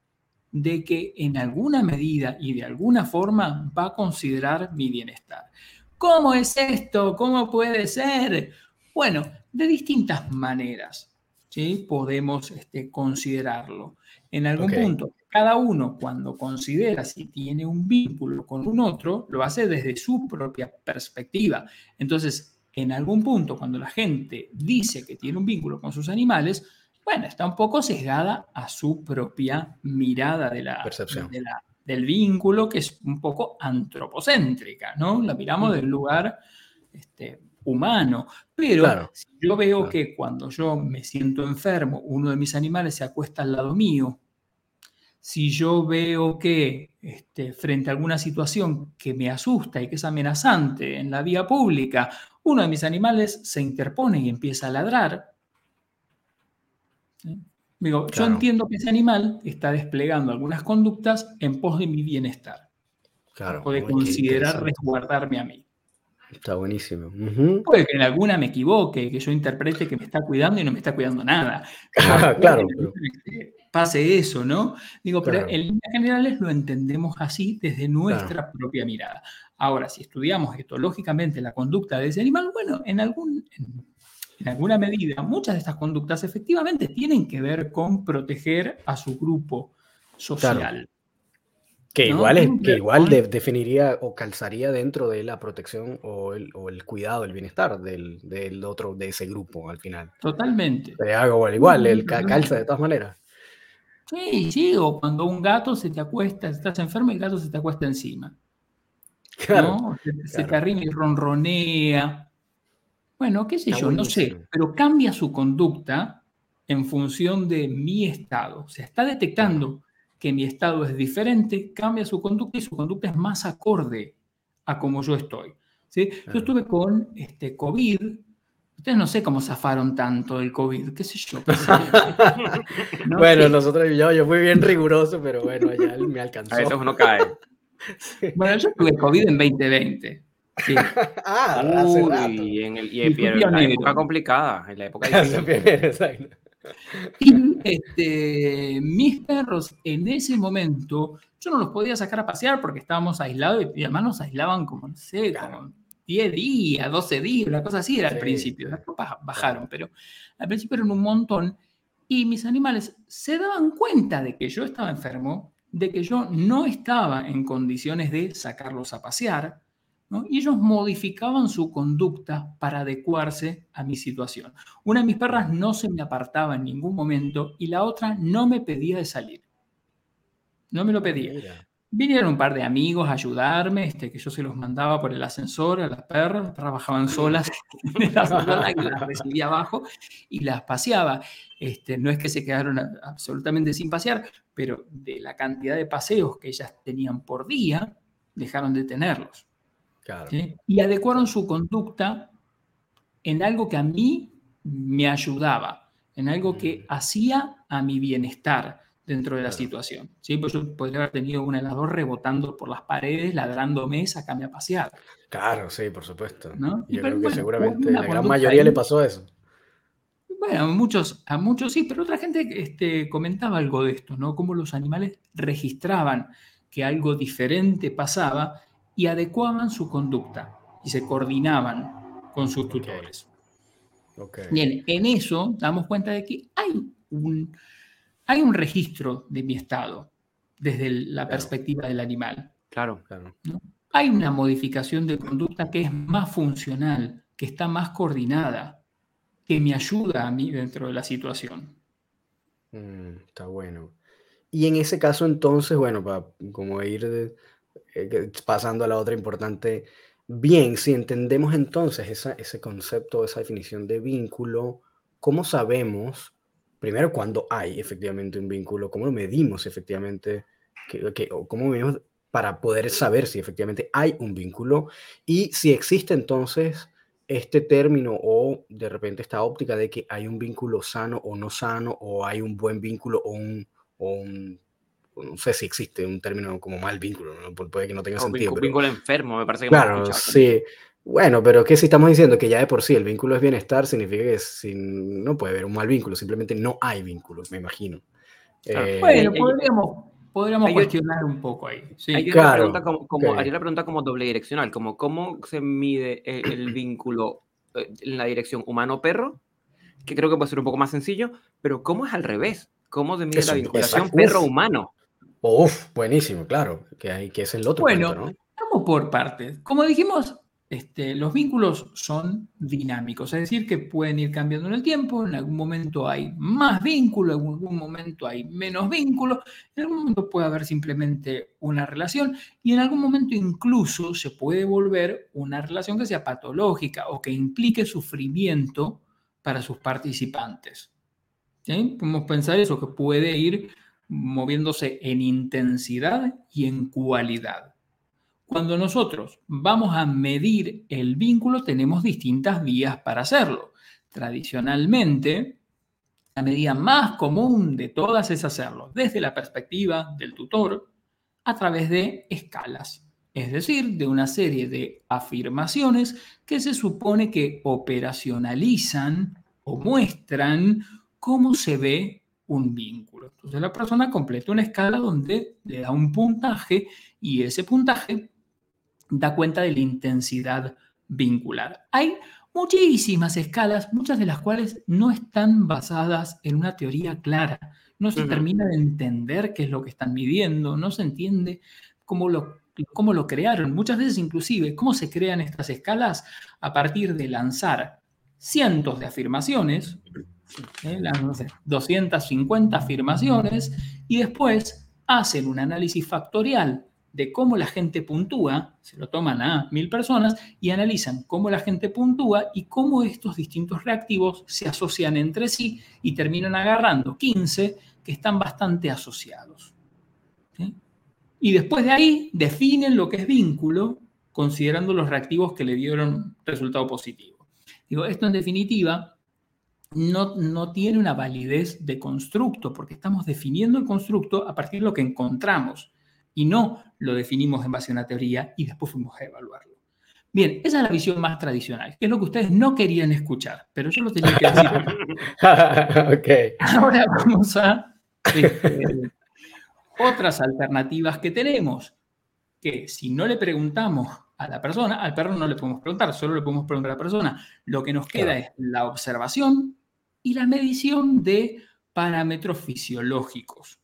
de que en alguna medida y de alguna forma va a considerar mi bienestar. ¿Cómo es esto? ¿Cómo puede ser? Bueno, de distintas maneras ¿sí? podemos este, considerarlo. En algún punto, cada uno cuando considera si tiene un vínculo con un otro, lo hace desde su propia perspectiva. Entonces, en algún punto, cuando la gente dice que tiene un vínculo con sus animales, bueno, está un poco sesgada a su propia mirada de la, Percepción. del vínculo, que es un poco antropocéntrica, ¿no? La miramos del lugar este, humano. Pero si yo veo que cuando yo me siento enfermo, uno de mis animales se acuesta al lado mío si yo veo que este, frente a alguna situación que me asusta y que es amenazante en la vía pública, uno de mis animales se interpone y empieza a ladrar, Digo, yo entiendo que ese animal está desplegando algunas conductas en pos de mi bienestar. Claro. Puede considerar resguardarme a mí. Está buenísimo. Puede que en alguna me equivoque, que yo interprete que me está cuidando y no me está cuidando nada. *laughs* claro pase eso, ¿no? Digo, pero en líneas generales lo entendemos así desde nuestra propia mirada. Ahora, si estudiamos etológicamente la conducta de ese animal, bueno, en, algún, en, alguna medida, muchas de estas conductas efectivamente tienen que ver con proteger a su grupo social. Que igual, es, que igual definiría o calzaría dentro de la protección o el, o el cuidado, el bienestar del, del, otro, de ese grupo al final. Totalmente. Pero igual, el calza de todas maneras. Sí, sí, o cuando un gato se te acuesta, estás enfermo y el gato se te acuesta encima. Claro, Se, te arrima y ronronea. Bueno, qué sé yo, no sé, pero cambia su conducta en función de mi estado. O sea, está detectando que mi estado es diferente, cambia su conducta y su conducta es más acorde a como yo estoy. ¿sí? Yo estuve con este, COVID Ustedes no sé cómo zafaron tanto el COVID, qué sé yo. *laughs* Bueno, nosotros, yo, yo fui bien riguroso, pero bueno, ya me alcanzó. A veces uno cae. *laughs* Bueno, yo tuve COVID en 2020. Sí. *laughs* ah, hace rato. Y en, el, y en la época complicada, en la época Y este, mis perros en ese momento, yo no los podía sacar a pasear porque estábamos aislados y además nos aislaban como, no sé, como 10 días, 12 días, una cosa así era al principio. Después bajaron, pero al principio eran un montón. Y mis animales se daban cuenta de que yo estaba enfermo, de que yo no estaba en condiciones de sacarlos a pasear, y ellos modificaban su conducta para adecuarse a mi situación. Una de mis perras no se me apartaba en ningún momento y la otra no me pedía de salir. No me lo pedía. Vinieron un par de amigos a ayudarme, este, que yo se los mandaba por el ascensor a las perras, trabajaban solas *laughs* *laughs* en la sala que las recibía abajo y las paseaba. Este, no es que se quedaron absolutamente sin pasear, pero de la cantidad de paseos que ellas tenían por día, dejaron de tenerlos. Y adecuaron su conducta en algo que a mí me ayudaba, en algo que mm. hacía a mi bienestar dentro de la situación. ¿sí? Pues yo podría haber tenido un helador rebotando por las paredes, ladrándome, sacame a pasear. Claro, sí, por supuesto. Yo creo que seguramente la gran mayoría le pasó eso. Bueno, a muchos, a muchos sí, pero otra gente este, comentaba algo de esto, ¿no? Cómo los animales registraban que algo diferente pasaba y adecuaban su conducta y se coordinaban con sus tutores. Bien, en eso damos cuenta de que hay un, hay un registro de mi estado desde la perspectiva del animal. Claro, claro. Hay una modificación de conducta que es más funcional, que está más coordinada, que me ayuda a mí dentro de la situación. Mm, está bueno. Y en ese caso entonces, bueno, para como ir eh, pasando a la otra importante, bien, si entendemos entonces ese concepto, esa definición de vínculo, ¿cómo sabemos, primero, cuando hay efectivamente un vínculo? ¿Cómo lo medimos efectivamente? Que, ¿Cómo medimos para poder saber si efectivamente hay un vínculo? Y si existe entonces este término o de repente esta óptica de que hay un vínculo sano o no sano, o hay un buen vínculo o un, no sé si existe un término como mal vínculo, puede que no tenga sentido. Un vínculo enfermo, me parece que Claro, sí. Bueno, pero ¿qué si estamos diciendo que ya de por sí el vínculo es bienestar? Significa que no puede haber un mal vínculo, simplemente no hay vínculos, me imagino. Eh, bueno, podríamos, podríamos cuestionar un poco ahí. Sí. Hay, una pregunta como, como pregunta como doble direccional, como cómo se mide el, *clears throat* vínculo eh, en la dirección humano-perro, que creo que puede ser un poco más sencillo, pero ¿cómo es al revés? ¿Cómo se mide la vinculación perro-humano? Uf, buenísimo, claro, que, hay, que es el otro. Bueno, vamos por partes. Como dijimos, este, los vínculos son dinámicos, es decir, que pueden ir cambiando en el tiempo, en algún momento hay más vínculo, en algún momento hay menos vínculo, en algún momento puede haber simplemente una relación y en algún momento incluso se puede volver una relación que sea patológica o que implique sufrimiento para sus participantes. Podemos pensar eso, que puede ir moviéndose en intensidad y en cualidad. Cuando nosotros vamos a medir el vínculo, tenemos distintas vías para hacerlo. Tradicionalmente, la medida más común de todas es hacerlo desde la perspectiva del tutor a través de escalas, es decir, de una serie de afirmaciones que se supone que operacionalizan o muestran cómo se ve un vínculo. Entonces la persona completa una escala donde le da un puntaje y ese puntaje da cuenta de la intensidad vincular. Hay muchísimas escalas, muchas de las cuales no están basadas en una teoría clara. No se termina de entender qué es lo que están midiendo, no se entiende cómo lo, cómo lo crearon. Muchas veces inclusive, cómo se crean estas escalas a partir de lanzar cientos de afirmaciones, ¿eh? las 250 afirmaciones, y después hacen un análisis factorial de cómo la gente puntúa, se lo toman a mil personas y analizan cómo la gente puntúa y cómo estos distintos reactivos se asocian entre sí y terminan agarrando 15 que están bastante asociados. Y después de ahí definen lo que es vínculo considerando los reactivos que le dieron resultado positivo. Digo, esto en definitiva no, no tiene una validez de constructo porque estamos definiendo el constructo a partir de lo que encontramos y no lo definimos en base a una teoría y después fuimos a evaluarlo. Bien, esa es la visión más tradicional, que es lo que ustedes no querían escuchar, pero yo lo tenía que decir. *laughs* okay. Ahora vamos a este, otras alternativas que tenemos, que si no le preguntamos a la persona, al perro no le podemos preguntar, solo le podemos preguntar a la persona. Lo que nos queda es la observación y la medición de parámetros fisiológicos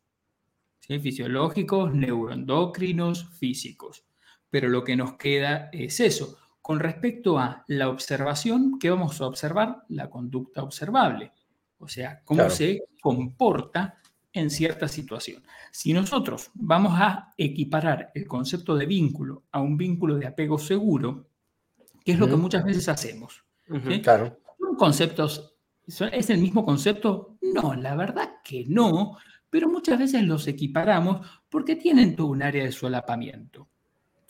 fisiológicos, neuroendocrinos, físicos. Pero lo que nos queda es eso. Con respecto a la observación, ¿qué vamos a observar? La conducta observable. O sea, cómo se comporta en cierta situación. Si nosotros vamos a equiparar el concepto de vínculo a un vínculo de apego seguro, que es lo que muchas veces hacemos. Claro. ¿Son conceptos? ¿Es el mismo concepto? No, la verdad que no, pero muchas veces los equiparamos porque tienen todo un área de solapamiento.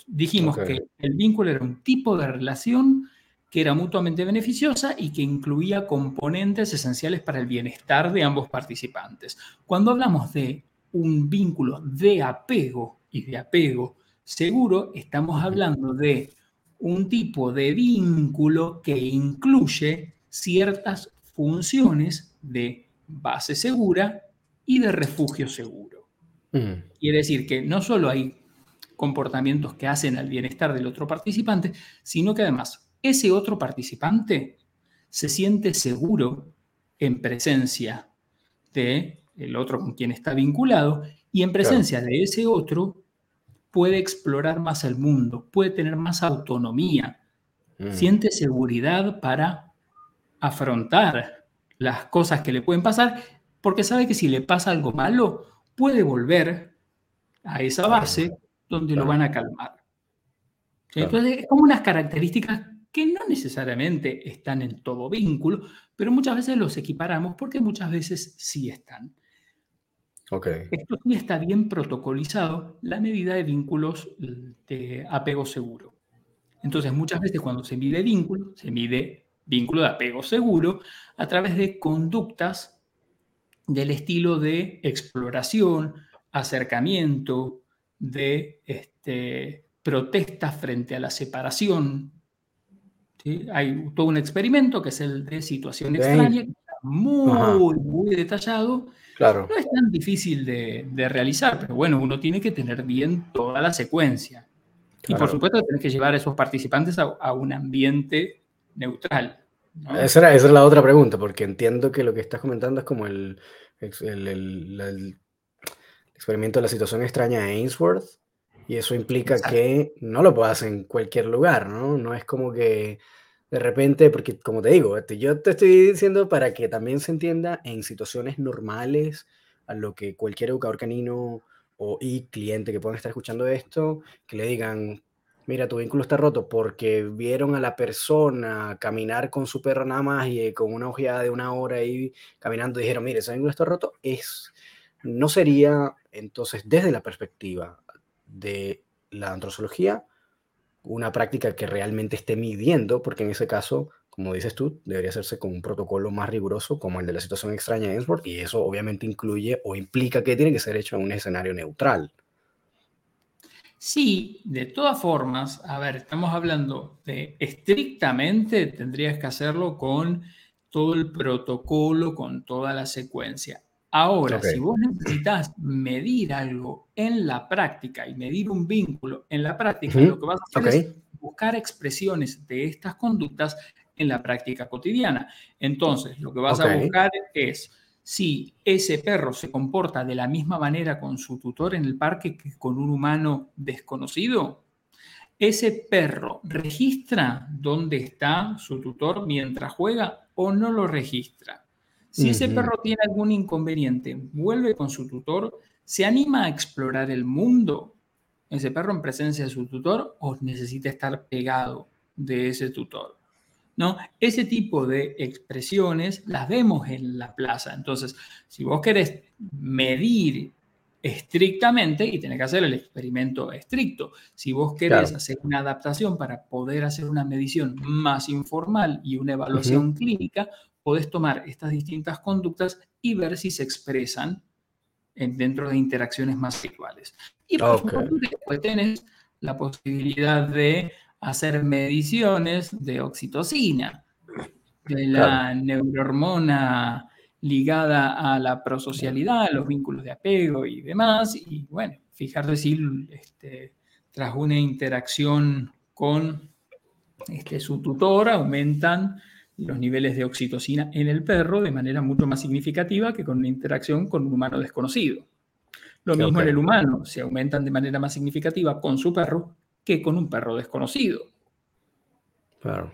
Dijimos que el vínculo era un tipo de relación que era mutuamente beneficiosa y que incluía componentes esenciales para el bienestar de ambos participantes. Cuando hablamos de un vínculo de apego y de apego seguro, estamos hablando de un tipo de vínculo que incluye ciertas funciones de base segura y de refugio seguro. Mm. Quiere decir que no solo hay comportamientos que hacen al bienestar del otro participante, sino que además ese otro participante se siente seguro en presencia de el otro con quien está vinculado y en presencia de ese otro puede explorar más el mundo, puede tener más autonomía, mm. siente seguridad para afrontar las cosas que le pueden pasar, porque sabe que si le pasa algo malo, puede volver a esa base donde lo van a calmar. Entonces, es como unas características que no necesariamente están en todo vínculo, pero muchas veces los equiparamos porque muchas veces sí están. Esto sí está bien protocolizado, la medida de vínculos de apego seguro. Entonces, muchas veces cuando se mide vínculo, se mide vínculo de apego seguro a través de conductas del estilo de exploración, acercamiento, de este, protestas frente a la separación. Hay todo un experimento que es el de situación extraña, muy, muy detallado, no es tan difícil de, realizar, pero bueno, uno tiene que tener bien toda la secuencia. Y por supuesto, tienes que llevar a esos participantes a, un ambiente neutral. Esa, es la otra pregunta, porque entiendo que lo que estás comentando es como el, el, experimento de la situación extraña de Ainsworth, y eso implica que no lo puedas en cualquier lugar, ¿no? No es como que de repente, porque como te digo, este, yo te estoy diciendo para que también se entienda en situaciones normales a lo que cualquier educador canino o y cliente que puedan estar escuchando esto, que le digan, mira, tu vínculo está roto porque vieron a la persona caminar con su perro nada más y eh, con una ojeada de una hora ahí caminando dijeron, mire, ese vínculo está roto, es, no sería entonces desde la perspectiva de la antrozoología, una práctica que realmente esté midiendo, porque en ese caso, como dices tú, debería hacerse con un protocolo más riguroso como el de la situación extraña en Ensworth, y eso obviamente incluye o implica que tiene que ser hecho en un escenario neutral. Sí, de todas formas, a ver, estamos hablando de estrictamente tendrías que hacerlo con todo el protocolo, con toda la secuencia. Ahora, si vos necesitas medir algo en la práctica y medir un vínculo en la práctica, lo que vas a hacer es buscar expresiones de estas conductas en la práctica cotidiana. Entonces, lo que vas a buscar es si ese perro se comporta de la misma manera con su tutor en el parque que con un humano desconocido. ¿Ese perro registra dónde está su tutor mientras juega o no lo registra? Si ese perro tiene algún inconveniente, vuelve con su tutor, se anima a explorar el mundo, ese perro en presencia de su tutor o necesita estar pegado de ese tutor. ¿No? Ese tipo de expresiones las vemos en la plaza. Entonces, si vos querés medir estrictamente y tenés que hacer el experimento estricto. Si vos querés hacer una adaptación para poder hacer una medición más informal y una evaluación clínica, podés tomar estas distintas conductas y ver si se expresan dentro de interacciones más iguales. Y por supuesto, después tenés la posibilidad de hacer mediciones de oxitocina, de la neurohormona ligada a la prosocialidad, a los vínculos de apego y demás. Y bueno, fijarse si este, tras una interacción con este, su tutor aumentan los niveles de oxitocina en el perro de manera mucho más significativa que con una interacción con un humano desconocido. Lo mismo en el humano, se aumentan de manera más significativa con su perro que con un perro desconocido. Claro.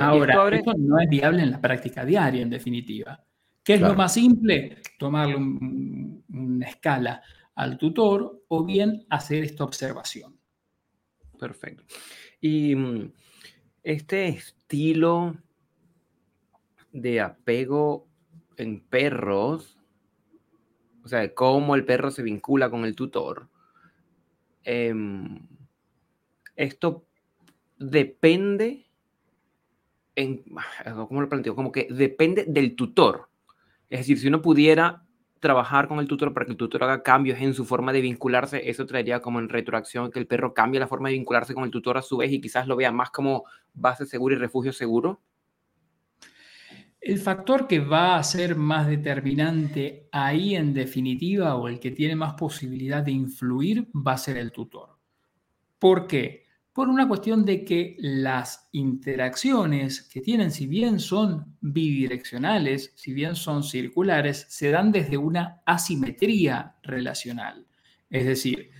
Ahora, esto no es viable en la práctica diaria, en definitiva. ¿Qué es lo más simple? Tomarle una escala al tutor o bien hacer esta observación. Perfecto. Y mm, este estilo de apego en perros, o sea, cómo el perro se vincula con el tutor, em, esto depende, en, ¿cómo lo planteo? Como que depende del tutor. Es decir, si uno pudiera trabajar con el tutor para que el tutor haga cambios en su forma de vincularse, eso traería como en retroacción que el perro cambie la forma de vincularse con el tutor a su vez y quizás lo vea más como base segura y refugio seguro. El factor que va a ser más determinante ahí en definitiva o el que tiene más posibilidad de influir va a ser el tutor. ¿Por qué? Por una cuestión de que las interacciones que tienen, si bien son bidireccionales, si bien son circulares, se dan desde una asimetría relacional. Es decir,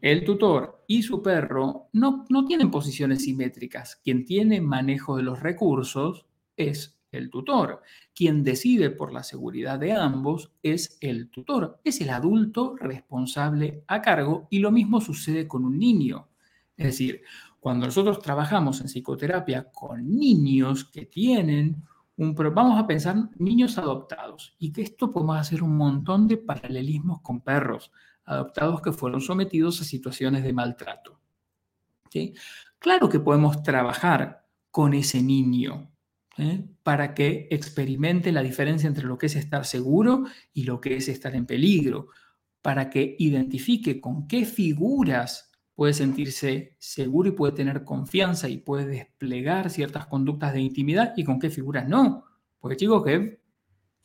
el tutor y su perro no, no tienen posiciones simétricas. Quien tiene manejo de los recursos es el tutor. Quien decide por la seguridad de ambos es el tutor, es el adulto responsable a cargo y lo mismo sucede con un niño. Es decir, cuando nosotros trabajamos en psicoterapia con niños que tienen un... Vamos a pensar niños adoptados y que esto podemos hacer un montón de paralelismos con perros adoptados que fueron sometidos a situaciones de maltrato. Claro que podemos trabajar con ese niño, ¿eh? para que experimente la diferencia entre lo que es estar seguro y lo que es estar en peligro, para que identifique con qué figuras puede sentirse seguro y puede tener confianza y puede desplegar ciertas conductas de intimidad y con qué figuras no. Porque chicos que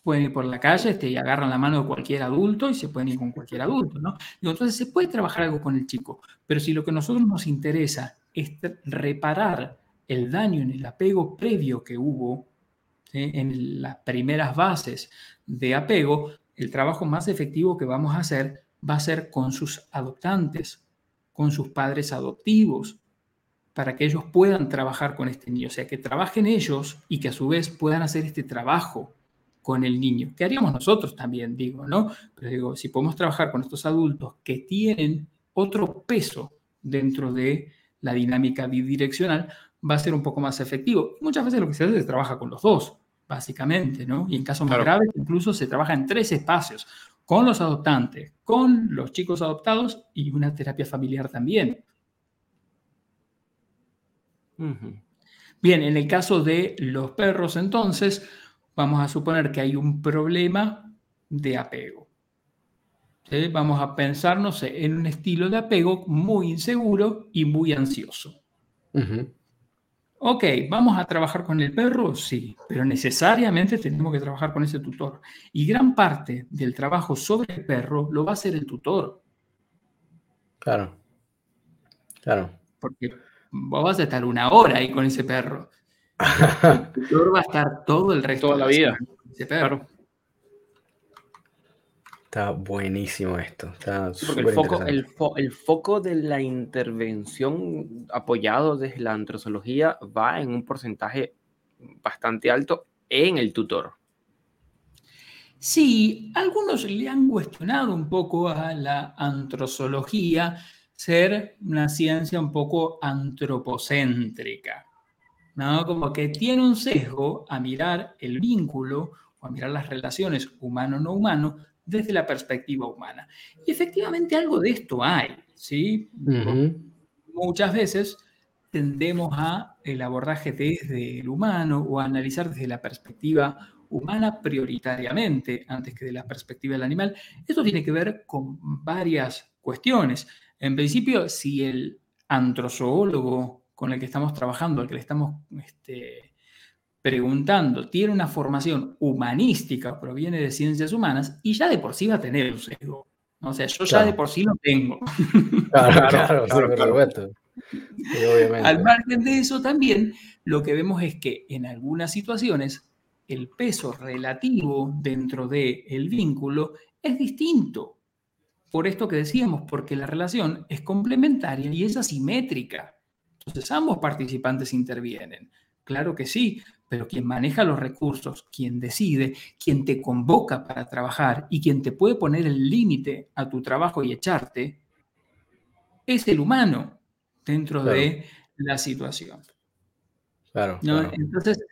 pueden ir por la calle este, y agarran la mano de cualquier adulto y se pueden ir con cualquier adulto, ¿no? Entonces se puede trabajar algo con el chico, pero si lo que a nosotros nos interesa es reparar el daño en el apego previo que hubo en las primeras bases de apego, el trabajo más efectivo que vamos a hacer va a ser con sus adoptantes, con sus padres adoptivos, para que ellos puedan trabajar con este niño, o sea, que trabajen ellos y que a su vez puedan hacer este trabajo con el niño, que haríamos nosotros también, digo, ¿no? Pero digo, si podemos trabajar con estos adultos que tienen otro peso dentro de la dinámica bidireccional, va a ser un poco más efectivo. Muchas veces lo que se hace es trabaja con los dos, básicamente, ¿no? Y en casos más graves incluso se trabaja en tres espacios, con los adoptantes, con los chicos adoptados y una terapia familiar también. Bien, en el caso de los perros, entonces, vamos a suponer que hay un problema de apego. Vamos a pensarnos en un estilo de apego muy inseguro y muy ansioso. Ok, ¿vamos a trabajar con el perro? Sí, pero necesariamente tenemos que trabajar con ese tutor. Y gran parte del trabajo sobre el perro lo va a hacer el tutor. Claro, claro. Porque vos vas a estar una hora ahí con ese perro. *laughs* El tutor va a estar todo el resto de la vida. Con ese perro. Está buenísimo esto. porque el foco, el, foco de la intervención apoyado desde la antrozoología va en un porcentaje bastante alto en el tutor. Sí, algunos le han cuestionado un poco a la antrozoología ser una ciencia un poco antropocéntrica, ¿no? Como que tiene un sesgo a mirar el vínculo o a mirar las relaciones humano-no humano desde la perspectiva humana. Y efectivamente algo de esto hay, ¿sí? Muchas veces tendemos a el abordaje desde el humano o a analizar desde la perspectiva humana prioritariamente antes que de la perspectiva del animal. Esto tiene que ver con varias cuestiones. En principio, si el antrozoólogo con el que estamos trabajando, al que le estamos este, preguntando, tiene una formación humanística, proviene de ciencias humanas, y ya de por sí va a tener un sesgo. O sea, yo ya de por sí lo tengo. Claro, claro, *laughs* claro, Al margen de eso también, lo que vemos es que en algunas situaciones el peso relativo dentro del el vínculo es distinto. Por esto que decíamos, porque la relación es complementaria y es asimétrica. Entonces ambos participantes intervienen. Claro que sí, pero quien maneja los recursos, quien decide, quien te convoca para trabajar y quien te puede poner el límite a tu trabajo y echarte, es el humano dentro de la situación. Claro, Entonces,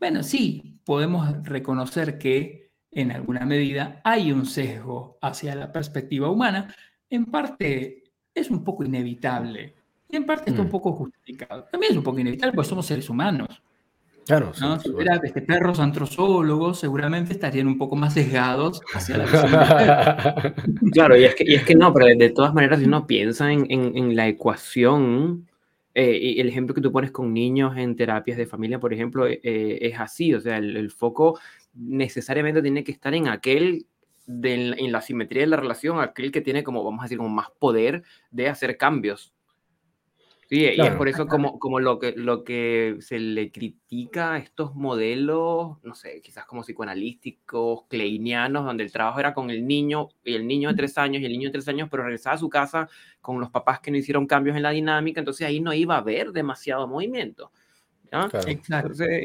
bueno, sí, podemos reconocer que en alguna medida hay un sesgo hacia la perspectiva humana. En parte es un poco inevitable y en parte está un mm. poco justificado. También es un poco inevitable porque somos seres humanos. Claro, ¿no? si hubiera este, perros antrozoólogos, seguramente estarían un poco más sesgados hacia la *laughs* Claro, y es, que, y es que no, pero de, todas maneras, si uno piensa en, en, la ecuación Eh, y el ejemplo que tú pones con niños en terapias de familia, por ejemplo, eh, es así, o sea, el, foco necesariamente tiene que estar en aquel, en la simetría de la relación, aquel que tiene como, vamos a decir, como más poder de hacer cambios. Sí, y es por eso como, como lo, que, lo que se le critica a estos modelos, no sé, quizás como psicoanalísticos, kleinianos, donde el trabajo era con el niño, y el niño de tres años, y el niño de tres años, pero regresaba a su casa con los papás que no hicieron cambios en la dinámica, entonces ahí no iba a haber demasiado movimiento.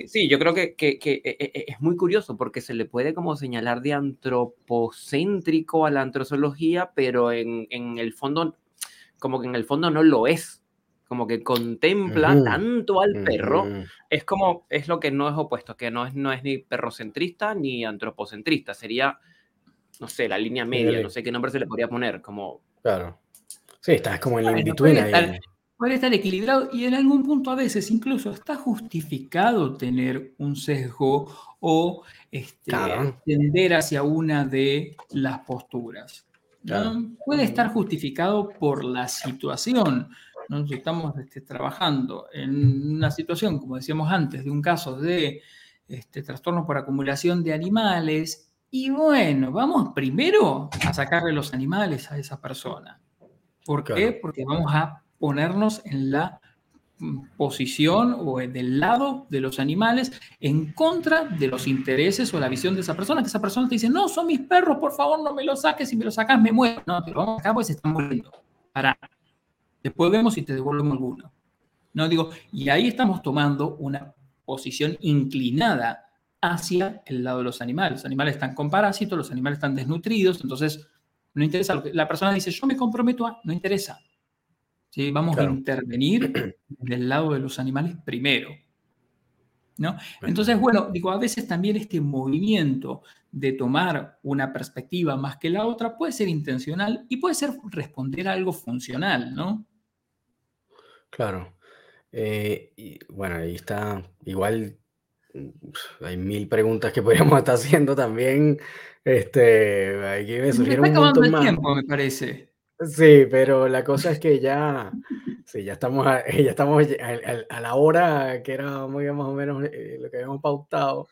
sí, yo creo que, que, que, e, e, es muy curioso porque se le puede como señalar de antropocéntrico a la antrozoología, pero en, en el fondo, como que en el fondo no lo es como que contempla tanto al perro, es como, es lo que no es opuesto, que no es, no es ni perrocentrista ni antropocentrista, sería, no sé, la línea media, no sé qué nombre se le podría poner, como... Claro. Sí, estás como en la in puede, estar, puede estar equilibrado y en algún punto a veces incluso está justificado tener un sesgo o este, tender hacia una de las posturas. Puede estar justificado por la situación, estamos este, trabajando en una situación, como decíamos antes, de un caso de este, trastorno por acumulación de animales, y bueno, vamos primero a sacarle los animales a esa persona. ¿Por qué? Porque vamos a ponernos en la mm, posición o del lado de los animales en contra de los intereses o la visión de esa persona, que esa persona te dice, no, son mis perros, por favor no me los saques, si me los sacas me muero. No, pero vamos acá pues se están muriendo. Para, Después vemos si te devuelven alguno. No digo, y ahí estamos tomando una posición inclinada hacia el lado de los animales. Los animales están con parásitos, los animales están desnutridos, entonces no interesa. La persona dice, yo me comprometo a, no interesa. ¿Sí? Vamos a intervenir del lado de los animales primero. ¿No? Entonces, bueno, digo, a veces también este movimiento de tomar una perspectiva más que la otra puede ser intencional y puede ser responder a algo funcional, ¿no? Claro. Eh, y bueno, ahí está. Igual mm, hay mil preguntas que podríamos estar haciendo también. Este, aquí me surgieron un montón más. tiempo, me parece. Sí, pero la cosa es que ya, sí, ya estamos, a, *laughs* ya estamos a, la hora que era muy más o menos eh, lo que habíamos pautado.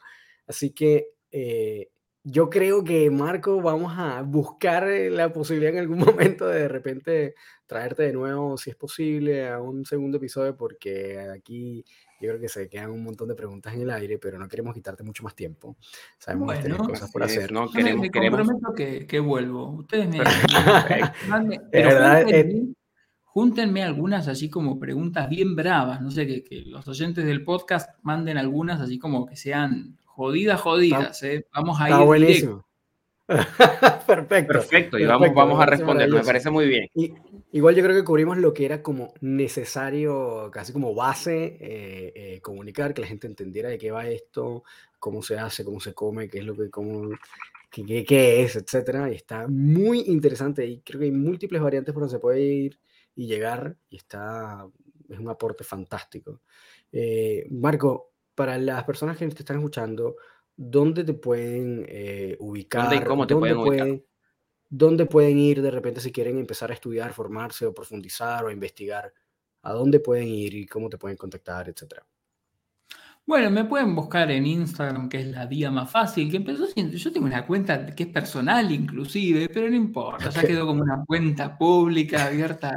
Así que eh, yo creo que, Marco, vamos a buscar eh, la posibilidad en algún *laughs* momento de de repente traerte de nuevo, si es posible, a un segundo episodio, porque aquí yo creo que se quedan un montón de preguntas en el aire, pero no queremos quitarte mucho más tiempo. Sabemos que tienes cosas por hacer. no, queremos, me, comprometo que, que, vuelvo. Ustedes me... *laughs* *laughs* júntenme, algunas así como preguntas bien bravas, no sé, que, que los oyentes del podcast manden algunas así como que sean Jodidas, jodidas, ¿eh? Vamos a ir. Está buenísimo. *laughs* Perfecto. Perfecto, y vamos, vamos a responder, me parece muy bien. igual yo creo que cubrimos lo que era como necesario, casi como base, eh, eh, comunicar, que la gente entendiera de qué va esto, cómo se hace, cómo se come, qué es lo que, cómo, qué, qué es, etcétera. Y está muy interesante y creo que hay múltiples variantes por donde se puede ir y llegar y está, es un aporte fantástico. Eh, Marco, para las personas que te están escuchando, ¿dónde te pueden eh, ubicar? ¿Dónde y cómo te pueden, ubicar? ¿Dónde pueden ir de repente si quieren empezar a estudiar, formarse o profundizar o investigar? ¿A dónde pueden ir y cómo te pueden contactar, etcétera? Bueno, me pueden buscar en Instagram, que es la vía más fácil, que empezó siendo, yo tengo una cuenta que es personal inclusive, pero no importa, ya quedó como una cuenta pública abierta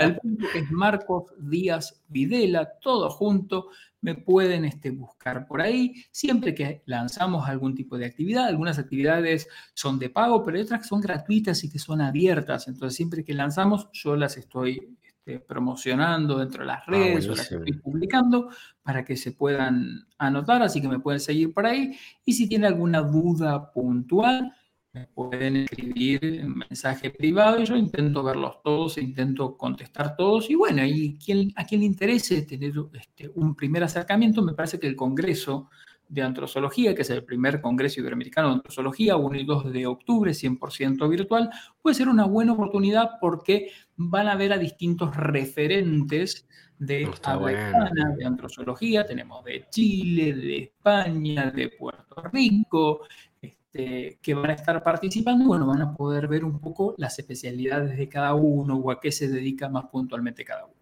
al público, que es Marcos Díaz Videla, todo junto, me pueden este, buscar por ahí. Siempre que lanzamos algún tipo de actividad, algunas actividades son de pago, pero otras son gratuitas y que son abiertas. Entonces, siempre que lanzamos, yo las estoy este, promocionando dentro de las ah, redes o las estoy publicando para que se puedan anotar, así que me pueden seguir por ahí. Y si tienen alguna duda puntual, me pueden escribir en mensaje privado y yo intento verlos todos, e intento contestar todos. Y bueno, y quien, a quien le interese tener este, un primer acercamiento, me parece que el Congreso de Antrozoología, que es el primer Congreso Iberoamericano de Antrozoología, 1 y 2 de octubre, 100% virtual, puede ser una buena oportunidad porque van a ver a distintos referentes de habla de antrozoología. Tenemos de Chile, de España, de Puerto Rico, este, que van a estar participando, bueno, van a poder ver un poco las especialidades de cada uno o a qué se dedica más puntualmente cada uno.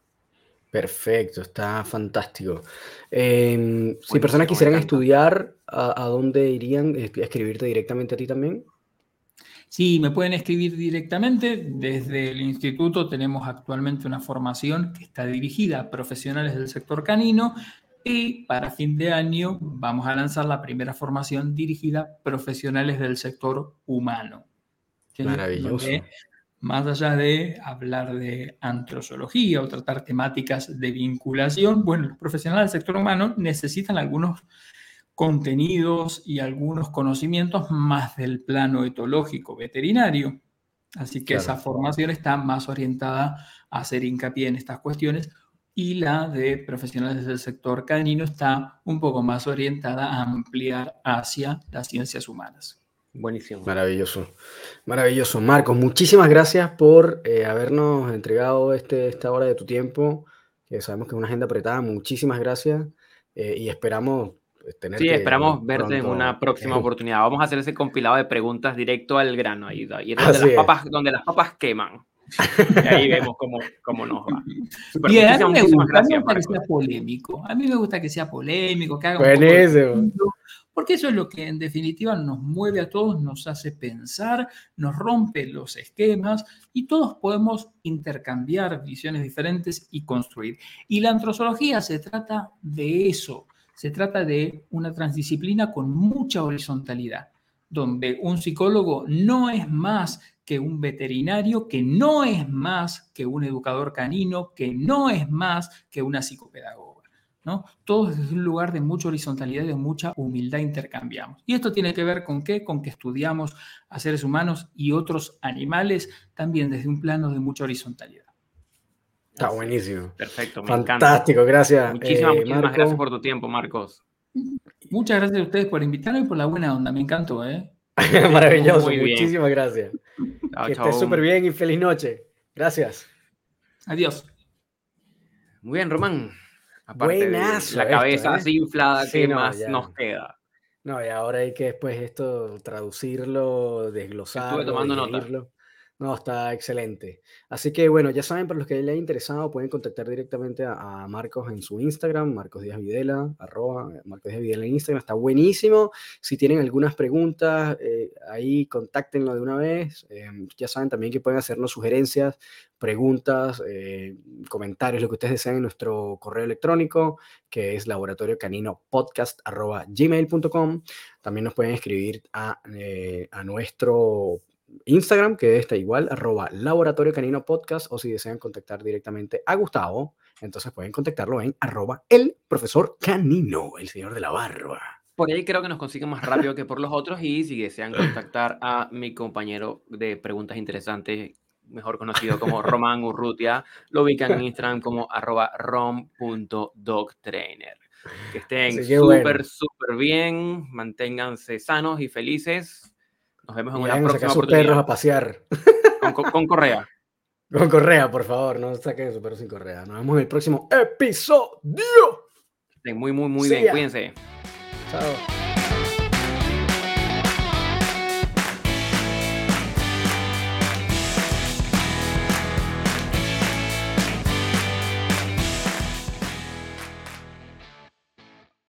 Perfecto, está fantástico. Em, si personas quisieran estudiar, ¿a, dónde irían? ¿Escribirte directamente a ti también? Sí, me pueden escribir directamente. Desde el instituto tenemos actualmente una formación que está dirigida a profesionales del sector canino y para fin de año vamos a lanzar la primera formación dirigida a profesionales del sector humano. Maravilloso más allá de hablar de antrozoología o tratar temáticas de vinculación, bueno, los profesionales del sector humano necesitan algunos contenidos y algunos conocimientos más del plano etológico veterinario. Así que esa formación está más orientada a hacer hincapié en estas cuestiones y la de profesionales del sector canino está un poco más orientada a ampliar hacia las ciencias humanas. Buenísimo. Maravilloso. Maravilloso. Marcos, muchísimas gracias por eh, habernos entregado este, esta hora de tu tiempo, que sabemos que es una agenda apretada. Muchísimas gracias eh, y esperamos pues, tener. Sí, esperamos verte en una próxima *laughs* oportunidad. Vamos a hacer ese compilado de preguntas directo al grano, ahí, donde, las papas, donde las papas queman. Y ahí *laughs* vemos cómo, cómo nos va. y a mí me gusta, que sea polémico. A mí me gusta que sea polémico, que haga un porque eso es lo que en definitiva nos mueve a todos, nos hace pensar, nos rompe los esquemas y todos podemos intercambiar visiones diferentes y construir. Y la antrozoología se trata de eso, se trata de una transdisciplina con mucha horizontalidad, donde un psicólogo no es más que un veterinario, que no es más que un educador canino, que no es más que una psicopedagoga. ¿No? Todos desde un lugar de mucha horizontalidad y de mucha humildad intercambiamos. Y esto tiene que ver con qué? Con que estudiamos a seres humanos y otros animales también desde un plano de mucha horizontalidad. Está buenísimo. Perfecto, me Fantástico, gracias. Muchísimas, eh, gracias por tu tiempo, Marcos. Muchas gracias a ustedes por invitarme y por la buena onda, me encantó, ¿eh? *laughs* Maravilloso, muchísimas gracias. que estés súper bien y feliz noche. Gracias. Adiós. Muy bien, Román. Aparte la cabeza ¿eh? así inflada, ¿qué más nos queda? No, y ahora hay que después esto traducirlo, desglosarlo, Estuve tomando nota. No, está excelente. Así que bueno, ya saben, para los que les haya interesado, pueden contactar directamente a, Marcos en su Instagram, Marcos Díaz Videla, arroba Marcos Díaz Videla en Instagram, está buenísimo. Si tienen algunas preguntas, eh, ahí contáctenlo de una vez. Em, ya saben también que pueden hacernos sugerencias, preguntas, eh, comentarios, lo que ustedes deseen en nuestro correo electrónico, que es laboratorio canino podcast gmail.com. También nos pueden escribir a, eh, a nuestro Instagram, que está igual, arroba Laboratorio Canino Podcast, o si desean contactar directamente a Gustavo, entonces pueden contactarlo en arroba el profesor canino, el señor de la barba. Por ahí creo que nos consiguen más rápido que por los otros y si desean contactar a mi compañero de preguntas interesantes, mejor conocido como Román Urrutia, lo ubican en Instagram como arroba rom.dogtrainer. Que estén súper, súper bien, manténganse sanos y felices nos vemos en una próxima sus perros a pasear. *laughs* Con, correa. Con correa, por favor, no saquen a sus perros sin correa. Nos vemos en el próximo episodio. Estén muy, muy, muy bien. Cuídense. Chao.